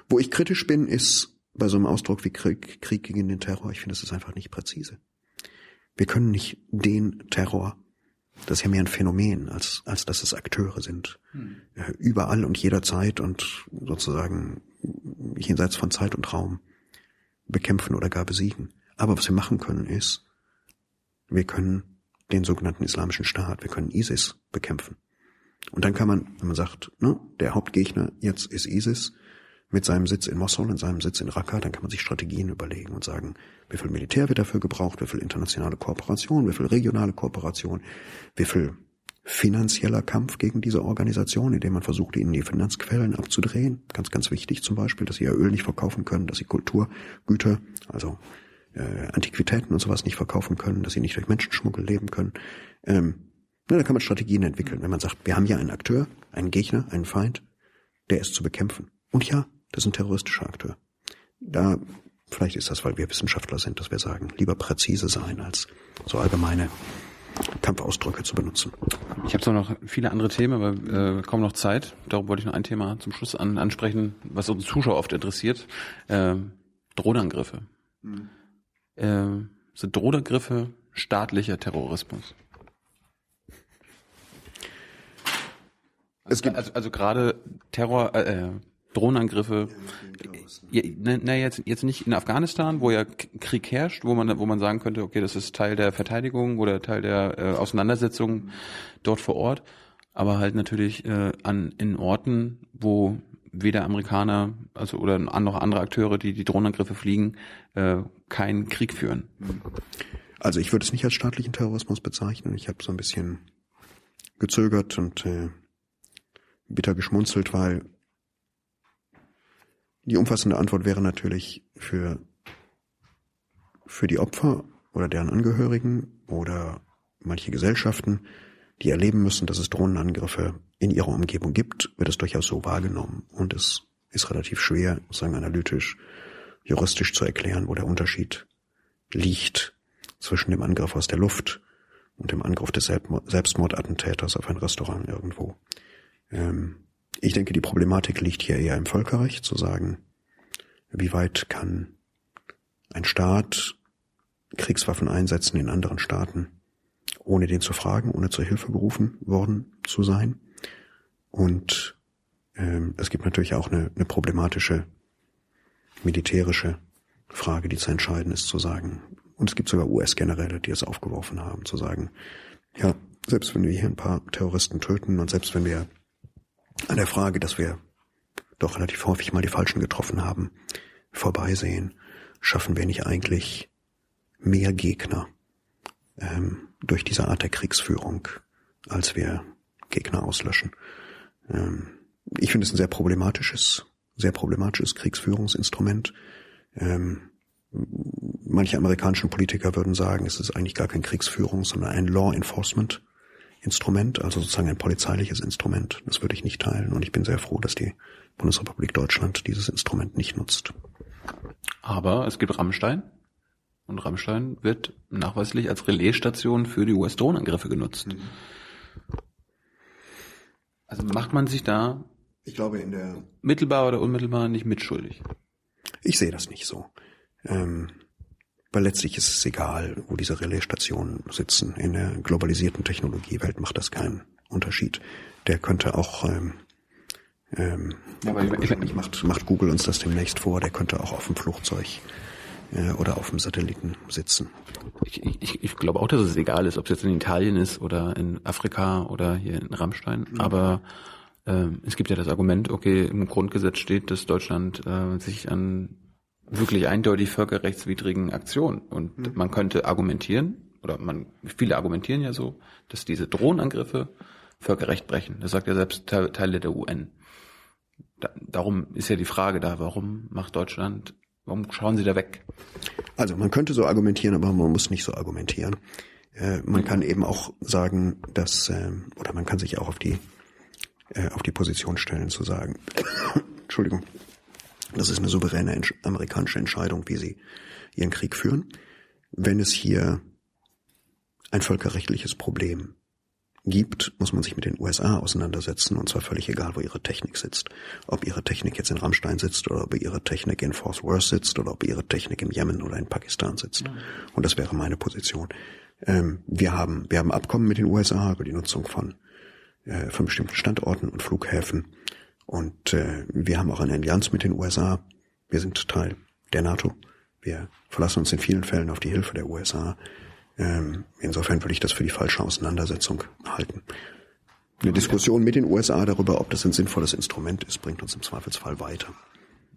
Wo ich kritisch bin, ist bei so einem Ausdruck wie Krieg, Krieg gegen den Terror, ich finde, das ist einfach nicht präzise. Wir können nicht den Terror, das ist ja mehr ein Phänomen, als, als dass es Akteure sind. Hm. Überall und jederzeit und sozusagen jenseits von Zeit und Raum bekämpfen oder gar besiegen. Aber was wir machen können ist, wir können den sogenannten Islamischen Staat, wir können ISIS bekämpfen. Und dann kann man, wenn man sagt, ne, der Hauptgegner jetzt ist ISIS, mit seinem Sitz in Mosul und seinem Sitz in Raqqa, dann kann man sich Strategien überlegen und sagen, wie viel Militär wird dafür gebraucht, wie viel internationale Kooperation, wie viel regionale Kooperation, wie viel finanzieller Kampf gegen diese Organisation, indem man versucht, ihnen die Finanzquellen abzudrehen. Ganz, ganz wichtig zum Beispiel, dass sie ihr Öl nicht verkaufen können, dass sie Kulturgüter, also äh, Antiquitäten und sowas nicht verkaufen können, dass sie nicht durch Menschenschmuggel leben können. Ähm, na, da kann man Strategien entwickeln, wenn man sagt, wir haben hier einen Akteur, einen Gegner, einen Feind, der ist zu bekämpfen. Und ja, das ist ein terroristischer Akteur. Da, vielleicht ist das, weil wir Wissenschaftler sind, dass wir sagen, lieber präzise sein, als so allgemeine Kampfausdrücke zu benutzen. Ich habe zwar noch viele andere Themen, aber äh, kaum noch Zeit. Darum wollte ich noch ein Thema zum Schluss an, ansprechen, was unsere Zuschauer oft interessiert. Äh, Drohnenangriffe. Mhm. Äh, sind Drohnenangriffe staatlicher Terrorismus? Es gibt also, also gerade Terror, äh, Drohnenangriffe. Ja, na, na, jetzt, jetzt nicht in Afghanistan, wo ja Krieg herrscht, wo man, wo man sagen könnte, okay, das ist Teil der Verteidigung oder Teil der äh, Auseinandersetzung dort vor Ort, aber halt natürlich äh, an in Orten, wo weder Amerikaner, also oder noch andere Akteure, die die Drohnenangriffe fliegen, äh, keinen Krieg führen. Also ich würde es nicht als staatlichen Terrorismus bezeichnen. Ich habe so ein bisschen gezögert und äh, bitter geschmunzelt, weil die umfassende Antwort wäre natürlich für, für die Opfer oder deren Angehörigen oder manche Gesellschaften, die erleben müssen, dass es Drohnenangriffe in ihrer Umgebung gibt, wird es durchaus so wahrgenommen. Und es ist relativ schwer, sagen analytisch, juristisch zu erklären, wo der Unterschied liegt zwischen dem Angriff aus der Luft und dem Angriff des Selbstmordattentäters auf ein Restaurant irgendwo. Ähm, ich denke, die Problematik liegt hier eher im Völkerrecht, zu sagen, wie weit kann ein Staat Kriegswaffen einsetzen in anderen Staaten, ohne den zu fragen, ohne zur Hilfe gerufen worden zu sein. Und ähm, es gibt natürlich auch eine, eine problematische militärische Frage, die zu entscheiden ist, zu sagen, und es gibt sogar US-Generäle, die es aufgeworfen haben, zu sagen, ja, selbst wenn wir hier ein paar Terroristen töten und selbst wenn wir an der Frage, dass wir doch relativ häufig mal die Falschen getroffen haben, vorbeisehen, schaffen wir nicht eigentlich mehr Gegner ähm, durch diese Art der Kriegsführung, als wir Gegner auslöschen. Ähm, ich finde es ein sehr problematisches, sehr problematisches Kriegsführungsinstrument. Ähm, manche amerikanischen Politiker würden sagen, es ist eigentlich gar kein Kriegsführung, sondern ein Law Enforcement Instrument, also sozusagen ein polizeiliches Instrument. Das würde ich nicht teilen und ich bin sehr froh, dass die Bundesrepublik Deutschland dieses Instrument nicht nutzt. Aber es gibt Rammstein und Rammstein wird nachweislich als Relaisstation für die US-Drohnenangriffe genutzt. Mhm. Also macht man sich da ich glaube in der mittelbar oder unmittelbar nicht mitschuldig? Ich sehe das nicht so. Ähm, weil letztlich ist es egal, wo diese Relaisstationen sitzen. In der globalisierten Technologiewelt macht das keinen Unterschied. Der könnte auch ähm, ähm, ja, wahrscheinlich macht, macht Google uns das demnächst vor, der könnte auch auf dem Flugzeug äh, oder auf dem Satelliten sitzen. Ich, ich, ich glaube auch, dass es egal ist, ob es jetzt in Italien ist oder in Afrika oder hier in Rammstein. Mhm. Aber äh, es gibt ja das Argument, okay, im Grundgesetz steht, dass Deutschland äh, sich an wirklich eindeutig völkerrechtswidrigen Aktion. Und mhm. man könnte argumentieren, oder man, viele argumentieren ja so, dass diese Drohnenangriffe Völkerrecht brechen. Das sagt ja selbst Teile der UN. Da, darum ist ja die Frage da, warum macht Deutschland, warum schauen sie da weg? Also man könnte so argumentieren, aber man muss nicht so argumentieren. Äh, man kann eben auch sagen, dass, äh, oder man kann sich auch auf die, äh, auf die Position stellen zu sagen, <coughs> Entschuldigung, das ist eine souveräne amerikanische Entscheidung, wie sie ihren Krieg führen. Wenn es hier ein völkerrechtliches Problem gibt, muss man sich mit den USA auseinandersetzen und zwar völlig egal, wo ihre Technik sitzt. Ob ihre Technik jetzt in Rammstein sitzt oder ob ihre Technik in Fort Worth sitzt oder ob ihre Technik im Yemen oder in Pakistan sitzt. Und das wäre meine Position. Ähm, wir haben, wir haben Abkommen mit den USA über die Nutzung von, äh, von bestimmten Standorten und Flughäfen. Und äh, wir haben auch eine Allianz mit den USA. Wir sind Teil der NATO. Wir verlassen uns in vielen Fällen auf die Hilfe der USA. Ähm, insofern würde ich das für die falsche Auseinandersetzung halten. Eine Diskussion mit den USA darüber, ob das ein sinnvolles Instrument ist, bringt uns im Zweifelsfall weiter.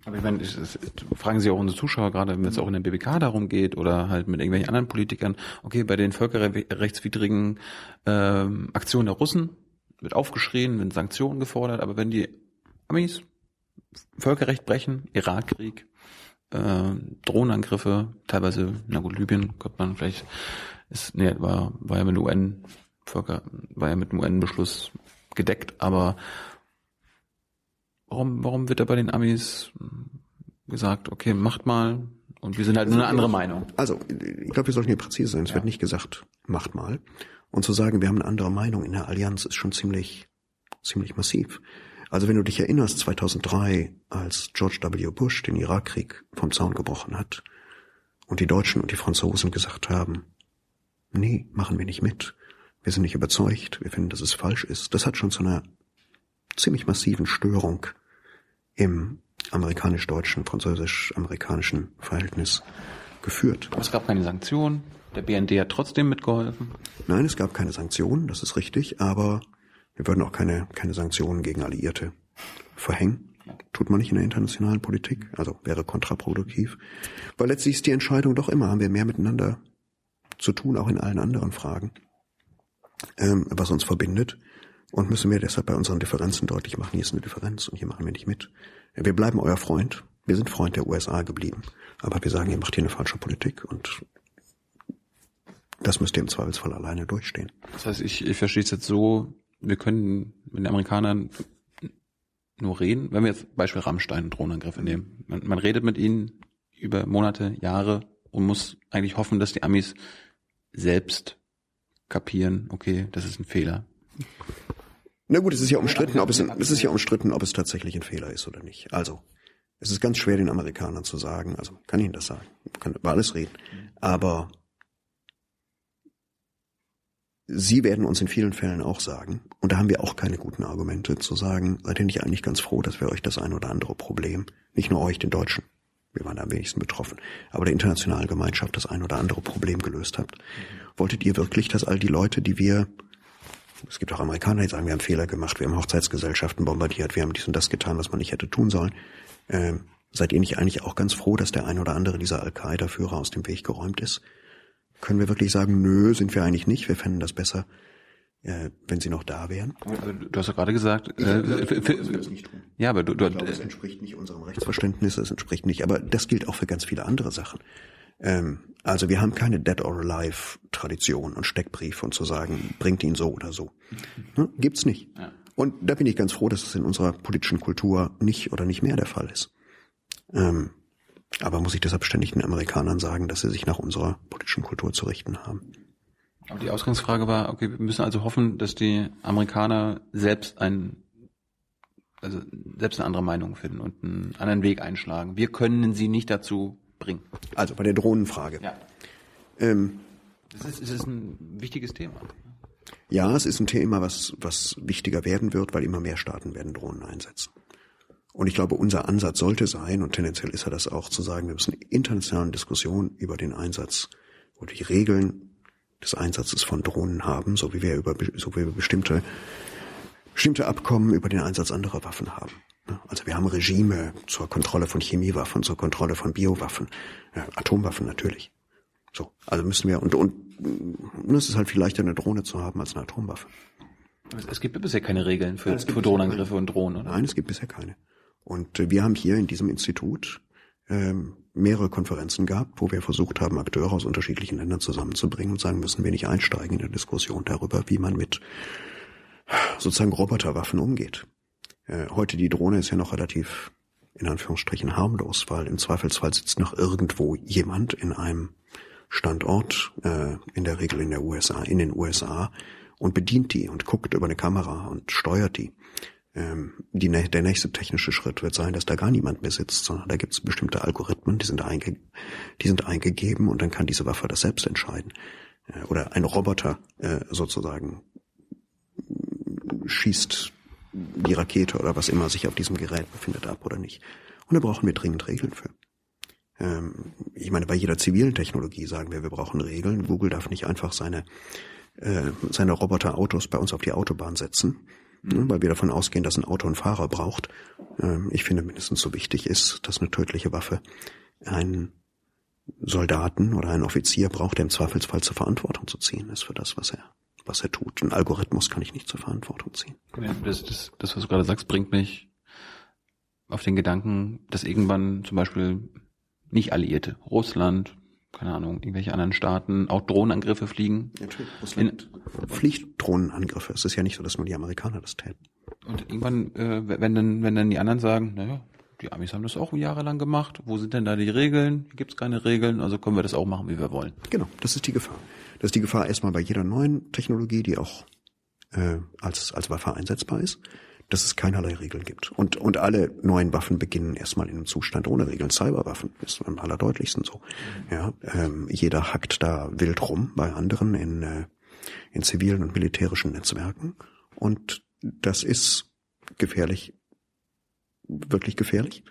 Aber ich meine, fragen Sie auch unsere Zuschauer gerade, wenn es auch in der BBK darum geht oder halt mit irgendwelchen anderen Politikern, okay, bei den völkerrechtswidrigen ähm, Aktionen der Russen wird aufgeschrien, werden Sanktionen gefordert, aber wenn die Amis Völkerrecht brechen, Irakkrieg, äh, Drohnenangriffe, teilweise, na gut, Libyen, könnte man vielleicht, ist, nee, war, war ja mit UN, war ja mit dem UN-Beschluss gedeckt, aber warum, warum wird da bei den Amis gesagt, okay, macht mal, und wir sind halt nur eine andere Meinung. Also, ich glaube, wir sollten hier präzise sein. Es ja. wird nicht gesagt, macht mal. Und zu sagen, wir haben eine andere Meinung in der Allianz, ist schon ziemlich, ziemlich massiv. Also wenn du dich erinnerst, 2003, als George W. Bush den Irakkrieg vom Zaun gebrochen hat und die Deutschen und die Franzosen gesagt haben, nee, machen wir nicht mit. Wir sind nicht überzeugt, wir finden, dass es falsch ist. Das hat schon zu einer ziemlich massiven Störung im amerikanisch-deutschen, französisch-amerikanischen Verhältnis geführt. Aber es gab keine Sanktionen. Der BND hat trotzdem mitgeholfen. Nein, es gab keine Sanktionen, das ist richtig, aber wir würden auch keine, keine Sanktionen gegen Alliierte verhängen. Tut man nicht in der internationalen Politik, also wäre kontraproduktiv. Weil letztlich ist die Entscheidung doch immer, haben wir mehr miteinander zu tun, auch in allen anderen Fragen, ähm, was uns verbindet. Und müssen wir deshalb bei unseren Differenzen deutlich machen, hier ist eine Differenz und hier machen wir nicht mit. Wir bleiben euer Freund. Wir sind Freund der USA geblieben. Aber wir sagen, ihr macht hier eine falsche Politik und das müsst ihr im Zweifelsfall alleine durchstehen. Das heißt, ich, ich verstehe es jetzt so, wir können mit den Amerikanern nur reden, wenn wir jetzt Beispiel Rammstein Drohnenangriffe nehmen. Man, man redet mit ihnen über Monate, Jahre und muss eigentlich hoffen, dass die Amis selbst kapieren, okay, das ist ein Fehler. Na gut, es ist ja umstritten, ob es, es ist ja umstritten, ob es tatsächlich ein Fehler ist oder nicht. Also, es ist ganz schwer den Amerikanern zu sagen, also kann Ihnen das sagen, kann über alles reden. Aber Sie werden uns in vielen Fällen auch sagen, und da haben wir auch keine guten Argumente, zu sagen, seid ihr nicht eigentlich ganz froh, dass wir euch das ein oder andere Problem, nicht nur euch, den Deutschen, wir waren am wenigsten betroffen, aber der internationalen Gemeinschaft das ein oder andere Problem gelöst habt. Wolltet ihr wirklich, dass all die Leute, die wir, es gibt auch Amerikaner, die sagen, wir haben Fehler gemacht, wir haben Hochzeitsgesellschaften bombardiert, wir haben dies und das getan, was man nicht hätte tun sollen, ähm, seid ihr nicht eigentlich auch ganz froh, dass der ein oder andere dieser Al-Qaida-Führer aus dem Weg geräumt ist? Können wir wirklich sagen, nö, sind wir eigentlich nicht, wir fänden das besser, äh, wenn sie noch da wären? Du hast ja gerade gesagt, äh, für, für, ja, aber du, du ich glaube, es entspricht nicht unserem Rechtsverständnis, es entspricht nicht, aber das gilt auch für ganz viele andere Sachen. Ähm, also wir haben keine Dead or Alive Tradition und Steckbrief und zu sagen, bringt ihn so oder so. Hm? Gibt's nicht. Ja. Und da bin ich ganz froh, dass es in unserer politischen Kultur nicht oder nicht mehr der Fall ist. Ähm, aber muss ich deshalb ständig den Amerikanern sagen, dass sie sich nach unserer politischen Kultur zu richten haben? Aber die Ausgangsfrage war, okay, wir müssen also hoffen, dass die Amerikaner selbst ein, also selbst eine andere Meinung finden und einen anderen Weg einschlagen. Wir können sie nicht dazu bringen. Also bei der Drohnenfrage. Ja. Ähm, das ist, es ist ein wichtiges Thema. Ja, es ist ein Thema, was, was wichtiger werden wird, weil immer mehr Staaten werden Drohnen einsetzen. Und ich glaube, unser Ansatz sollte sein, und tendenziell ist er das auch, zu sagen, wir müssen internationale Diskussionen über den Einsatz oder die Regeln des Einsatzes von Drohnen haben, so wie wir über, so wie wir bestimmte, bestimmte Abkommen über den Einsatz anderer Waffen haben. Also wir haben Regime zur Kontrolle von Chemiewaffen, zur Kontrolle von Biowaffen, Atomwaffen natürlich. So, also müssen wir und und es ist halt viel leichter eine Drohne zu haben als eine Atomwaffe. Es gibt bisher keine Regeln für, für Drohnenangriffe und Drohnen, oder? Nein, es gibt bisher keine. Und äh, wir haben hier in diesem Institut ähm, mehrere Konferenzen gehabt, wo wir versucht haben, Akteure aus unterschiedlichen Ländern zusammenzubringen und sagen, müssen wir nicht einsteigen in der Diskussion darüber, wie man mit sozusagen Roboterwaffen umgeht. Äh, heute die Drohne ist ja noch relativ in Anführungsstrichen harmlos, weil im Zweifelsfall sitzt noch irgendwo jemand in einem Standort, äh, in der Regel in der USA, in den USA, und bedient die und guckt über eine Kamera und steuert die. Ähm, die, der nächste technische Schritt wird sein, dass da gar niemand mehr sitzt, sondern da gibt es bestimmte Algorithmen, die sind, einge die sind eingegeben und dann kann diese Waffe das selbst entscheiden. Äh, oder ein Roboter äh, sozusagen schießt die Rakete oder was immer sich auf diesem Gerät befindet ab oder nicht. Und da brauchen wir dringend Regeln für. Ähm, ich meine, bei jeder zivilen Technologie sagen wir, wir brauchen Regeln. Google darf nicht einfach seine, äh, seine Roboterautos bei uns auf die Autobahn setzen, mhm. weil wir davon ausgehen, dass ein Auto einen Fahrer braucht. Ähm, ich finde mindestens so wichtig ist, dass eine tödliche Waffe einen Soldaten oder einen Offizier braucht, der im Zweifelsfall zur Verantwortung zu ziehen ist für das, was er was er tut. Ein Algorithmus kann ich nicht zur Verantwortung ziehen. Das, das, das was du gerade sagst, bringt mich auf den Gedanken, dass irgendwann zum Beispiel nicht Alliierte, Russland, keine Ahnung, irgendwelche anderen Staaten auch Drohnenangriffe fliegen. Natürlich, Russland In, fliegt Drohnenangriffe. Es ist ja nicht so, dass nur die Amerikaner das täten. Und irgendwann, äh, wenn dann, wenn dann die anderen sagen, naja, die Amis haben das auch jahrelang gemacht. Wo sind denn da die Regeln? Hier gibt es keine Regeln, also können wir das auch machen, wie wir wollen. Genau, das ist die Gefahr. Das ist die Gefahr erstmal bei jeder neuen Technologie, die auch äh, als, als Waffe einsetzbar ist, dass es keinerlei Regeln gibt. Und, und alle neuen Waffen beginnen erstmal in einem Zustand ohne Regeln. Cyberwaffen ist am allerdeutlichsten so. Ja, ähm, jeder hackt da wild rum bei anderen in, äh, in zivilen und militärischen Netzwerken. Und das ist gefährlich, wirklich gefährlich.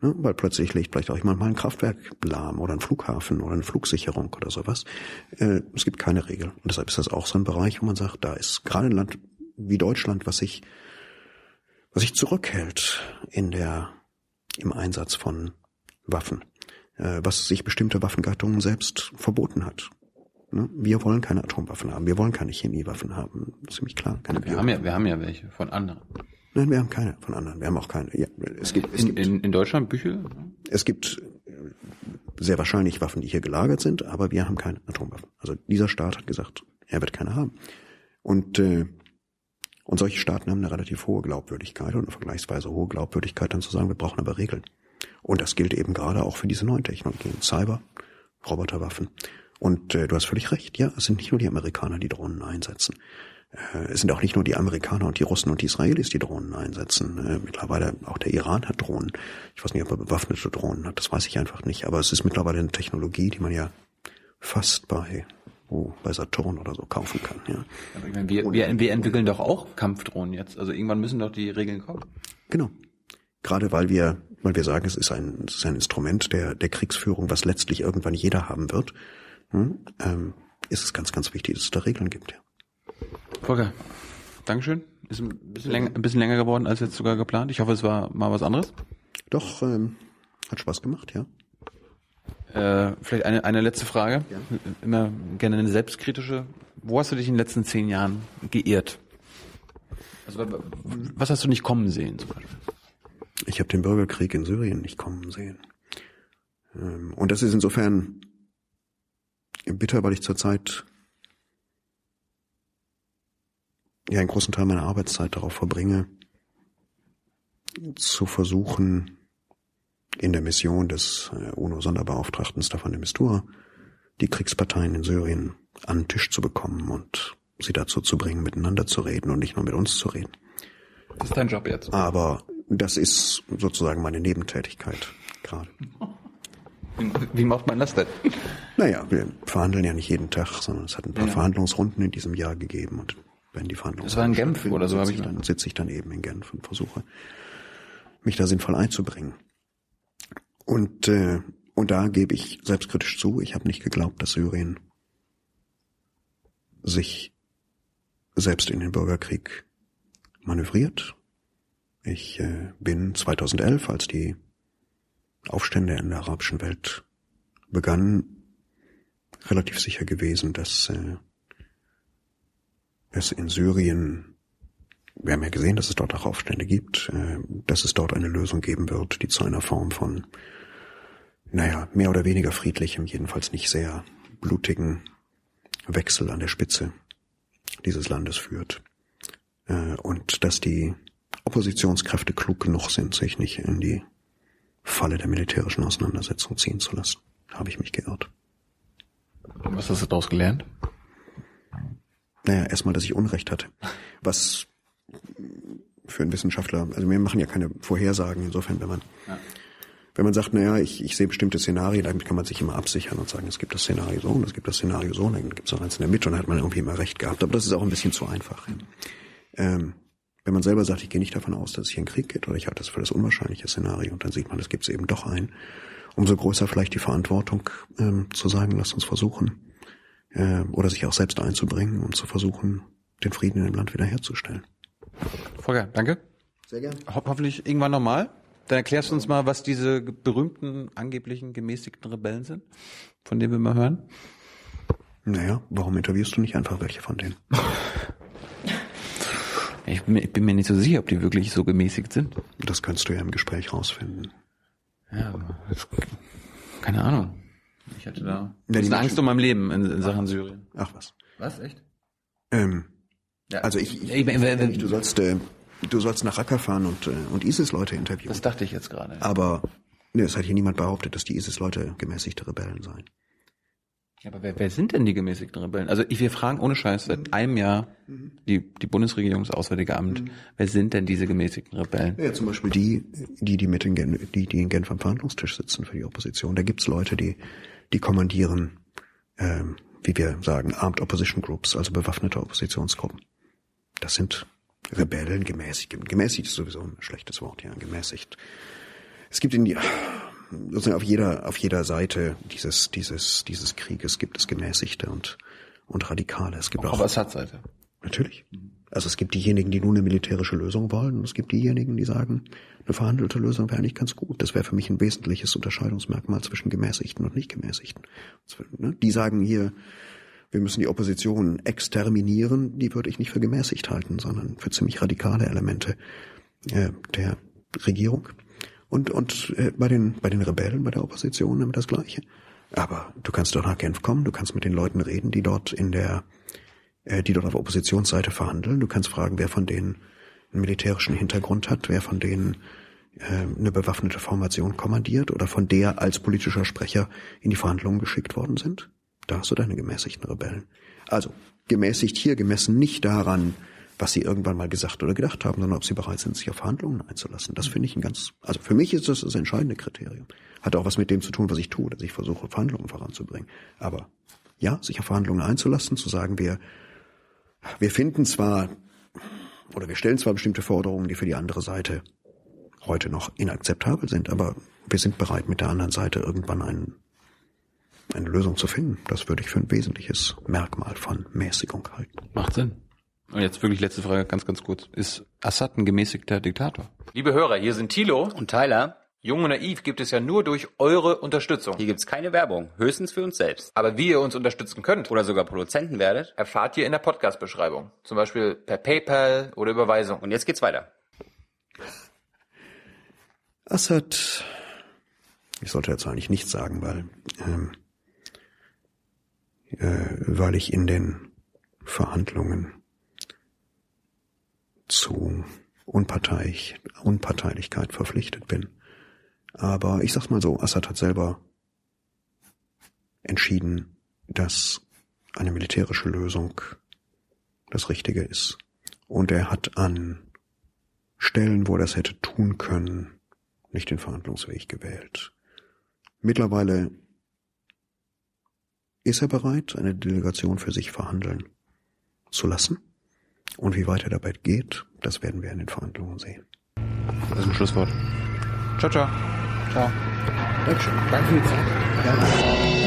Ne? Weil plötzlich liegt vielleicht auch jemand mal ein Kraftwerk lahm oder ein Flughafen oder eine Flugsicherung oder sowas. Äh, es gibt keine Regel. Und deshalb ist das auch so ein Bereich, wo man sagt, da ist gerade ein Land wie Deutschland, was sich, was sich zurückhält in der, im Einsatz von Waffen, äh, was sich bestimmte Waffengattungen selbst verboten hat. Ne? Wir wollen keine Atomwaffen haben, wir wollen keine Chemiewaffen haben, ziemlich klar. Wir, haben ja, wir haben ja welche von anderen. Nein, wir haben keine von anderen. Wir haben auch keine. Ja, es gibt, es in, gibt, in, in Deutschland Bücher? Es gibt äh, sehr wahrscheinlich Waffen, die hier gelagert sind, aber wir haben keine Atomwaffen. Also dieser Staat hat gesagt, er wird keine haben. Und äh, und solche Staaten haben eine relativ hohe Glaubwürdigkeit und eine vergleichsweise hohe Glaubwürdigkeit, dann zu sagen, wir brauchen aber Regeln. Und das gilt eben gerade auch für diese neuen Technologien, Cyber, Roboterwaffen. Und äh, du hast völlig recht, ja, es sind nicht nur die Amerikaner, die Drohnen einsetzen. Äh, es sind auch nicht nur die Amerikaner und die Russen und die Israelis, die Drohnen einsetzen. Äh, mittlerweile auch der Iran hat Drohnen. Ich weiß nicht, ob er bewaffnete Drohnen hat, das weiß ich einfach nicht. Aber es ist mittlerweile eine Technologie, die man ja fast bei wo bei Saturn oder so kaufen kann. Ja. Aber ich meine, wir, wir, wir entwickeln doch auch Kampfdrohnen jetzt. Also irgendwann müssen doch die Regeln kommen. Genau. Gerade weil wir, weil wir sagen, es ist ein, es ist ein Instrument der, der Kriegsführung, was letztlich irgendwann jeder haben wird, hm, ähm, ist es ganz, ganz wichtig, dass es da Regeln gibt. Ja. Volker, Dankeschön. Ist ein bisschen, länger, ein bisschen länger geworden als jetzt sogar geplant. Ich hoffe, es war mal was anderes. Doch, ähm, hat Spaß gemacht, ja. Äh, vielleicht eine, eine letzte Frage. Ja. Immer gerne eine selbstkritische. Wo hast du dich in den letzten zehn Jahren geirrt? Also, was hast du nicht kommen sehen zum Beispiel? Ich habe den Bürgerkrieg in Syrien nicht kommen sehen. Ähm, Und das ist insofern bitter, weil ich zurzeit ja einen großen Teil meiner Arbeitszeit darauf verbringe, zu versuchen, in der Mission des äh, UNO-Sonderbeauftragten Staffan de Mistura die Kriegsparteien in Syrien an den Tisch zu bekommen und sie dazu zu bringen, miteinander zu reden und nicht nur mit uns zu reden. Das ist dein Job jetzt. Aber das ist sozusagen meine Nebentätigkeit gerade. Wie macht man das denn? Naja, wir verhandeln ja nicht jeden Tag, sondern es hat ein paar Ja. Verhandlungsrunden in diesem Jahr gegeben und wenn die Verhandlungen Das war in Genf oder so, sitze hab ich dann sitze ich dann eben in Genf und versuche mich da sinnvoll einzubringen. Und äh, und da gebe ich selbstkritisch zu, ich habe nicht geglaubt, dass Syrien sich selbst in den Bürgerkrieg manövriert. Ich äh, bin 2011, als die Aufstände in der arabischen Welt begannen, relativ sicher gewesen, dass äh, es in Syrien, wir haben ja gesehen, dass es dort auch Aufstände gibt, äh, dass es dort eine Lösung geben wird, die zu einer Form von, naja, mehr oder weniger friedlichem, jedenfalls nicht sehr blutigen Wechsel an der Spitze dieses Landes führt. Äh, und dass die Oppositionskräfte klug genug sind, sich nicht in die Falle der militärischen Auseinandersetzung ziehen zu lassen. Habe ich mich geirrt. Was hast du daraus gelernt? Naja, erstmal, dass ich Unrecht hatte. Was für einen Wissenschaftler, also wir machen ja keine Vorhersagen, insofern, wenn man, wenn man sagt, naja, ich, ich sehe bestimmte Szenarien, damit kann man sich immer absichern und sagen, es gibt das Szenario so und es gibt das Szenario so, und dann gibt es auch eins in der Mitte und dann hat man irgendwie immer recht gehabt. Aber das ist auch ein bisschen zu einfach. Ähm, wenn man selber sagt, ich gehe nicht davon aus, dass es hier einen Krieg gibt, oder ich halte das für das unwahrscheinliche Szenario, und dann sieht man, es gibt es eben doch ein, umso größer vielleicht die Verantwortung, ähm, zu sagen, lasst uns versuchen, äh, oder sich auch selbst einzubringen und zu versuchen, den Frieden in dem Land wiederherzustellen. Volker, danke. Sehr gerne. Ho hoffentlich irgendwann nochmal. Dann erklärst du uns mal, was diese berühmten, angeblichen, gemäßigten Rebellen sind, von denen wir mal hören. Naja, warum interviewst du nicht einfach welche von denen? <laughs> Ich bin, mir- ich bin mir nicht so sicher, ob die wirklich so gemäßigt sind. Das kannst du ja im Gespräch rausfinden. Ja, keine Ahnung. Ich hatte da Ja, Angst um mein Leben in, in Sachen Syrien. Ach was. Was, echt? Ähm, Ja. also ich, ich, Ich wenn- du sollst, äh, du sollst nach Raqqa fahren und, äh, und ISIS-Leute interviewen. Das dachte ich jetzt gerade. Aber ne, es hat hier niemand behauptet, dass die ISIS-Leute gemäßigte Rebellen seien. Ja, aber wer, wer sind denn die gemäßigten Rebellen? Also ich, wir fragen ohne Scheiß seit einem Jahr die, die Bundesregierung, das Auswärtige Amt, wer sind denn diese gemäßigten Rebellen? Ja, zum Beispiel die, die, die mit in Gen die, die in Genf am Verhandlungstisch sitzen für die Opposition. Da gibt's Leute, die, die kommandieren, ähm, wie wir sagen, Armed Opposition Groups, also bewaffnete Oppositionsgruppen. Das sind Rebellen, gemäßigt. Gemäßigt ist sowieso ein schlechtes Wort, ja, gemäßigt. Es gibt in die, sozusagen auf jeder, auf jeder Seite dieses, dieses, dieses Krieges gibt es Gemäßigte und, und Radikale. Es gibt auch, Auf Assad-Seite. Natürlich. Also es gibt diejenigen, die nur eine militärische Lösung wollen und es gibt diejenigen, die sagen, eine verhandelte Lösung wäre eigentlich ganz gut. Das wäre für mich ein wesentliches Unterscheidungsmerkmal zwischen Gemäßigten und nicht Gemäßigten. Ne? Die sagen hier, wir müssen die Opposition exterminieren, die würde ich nicht für gemäßigt halten, sondern für ziemlich radikale Elemente äh, der Regierung. Und, und äh, bei, den, bei den Rebellen, bei der Opposition immer das Gleiche. Aber du kannst doch nach Genf kommen, du kannst mit den Leuten reden, die dort in der äh, die dort auf Oppositionsseite verhandeln. Du kannst fragen, wer von denen einen militärischen Hintergrund hat, wer von denen äh, eine bewaffnete Formation kommandiert oder von der als politischer Sprecher in die Verhandlungen geschickt worden sind. Da hast du deine gemäßigten Rebellen. Also gemäßigt hier gemessen nicht daran, was sie irgendwann mal gesagt oder gedacht haben, sondern ob sie bereit sind, sich auf Verhandlungen einzulassen. Das finde ich ein ganz, also für mich ist das das entscheidende Kriterium. Hat auch was mit dem zu tun, was ich tue, dass ich versuche, Verhandlungen voranzubringen. Aber ja, sich auf Verhandlungen einzulassen, zu sagen, wir, wir finden zwar oder wir stellen zwar bestimmte Forderungen, die für die andere Seite heute noch inakzeptabel sind, aber wir sind bereit, mit der anderen Seite irgendwann einen, eine Lösung zu finden. Das würde ich für ein wesentliches Merkmal von Mäßigung halten. Macht Sinn. Und jetzt wirklich letzte Frage, ganz, ganz kurz. Ist Assad ein gemäßigter Diktator? Liebe Hörer, hier sind Thilo. Und Tyler, Jung und Naiv gibt es ja nur durch eure Unterstützung. hier gibt's keine Werbung, höchstens für uns selbst. Aber wie ihr uns unterstützen könnt, Oder sogar Produzenten werdet. erfahrt ihr in der Podcast-Beschreibung. Zum Beispiel per PayPal oder Überweisung. Und jetzt geht's weiter. Assad, ich sollte jetzt eigentlich nichts sagen, weil, ähm, äh, weil ich in den Verhandlungen zu Unparteiich, Unparteilichkeit verpflichtet bin. Aber ich sag's mal so, Assad hat selber entschieden, dass eine militärische Lösung das Richtige ist. Und er hat an Stellen, wo er das hätte tun können, nicht den Verhandlungsweg gewählt. Mittlerweile ist er bereit, eine Delegation für sich verhandeln zu lassen. Und wie weit er dabei geht, das werden wir in den Verhandlungen sehen. Das ist ein Schlusswort. Ciao, ciao. Ciao. Dankeschön. Danke für die Zeit. Ja.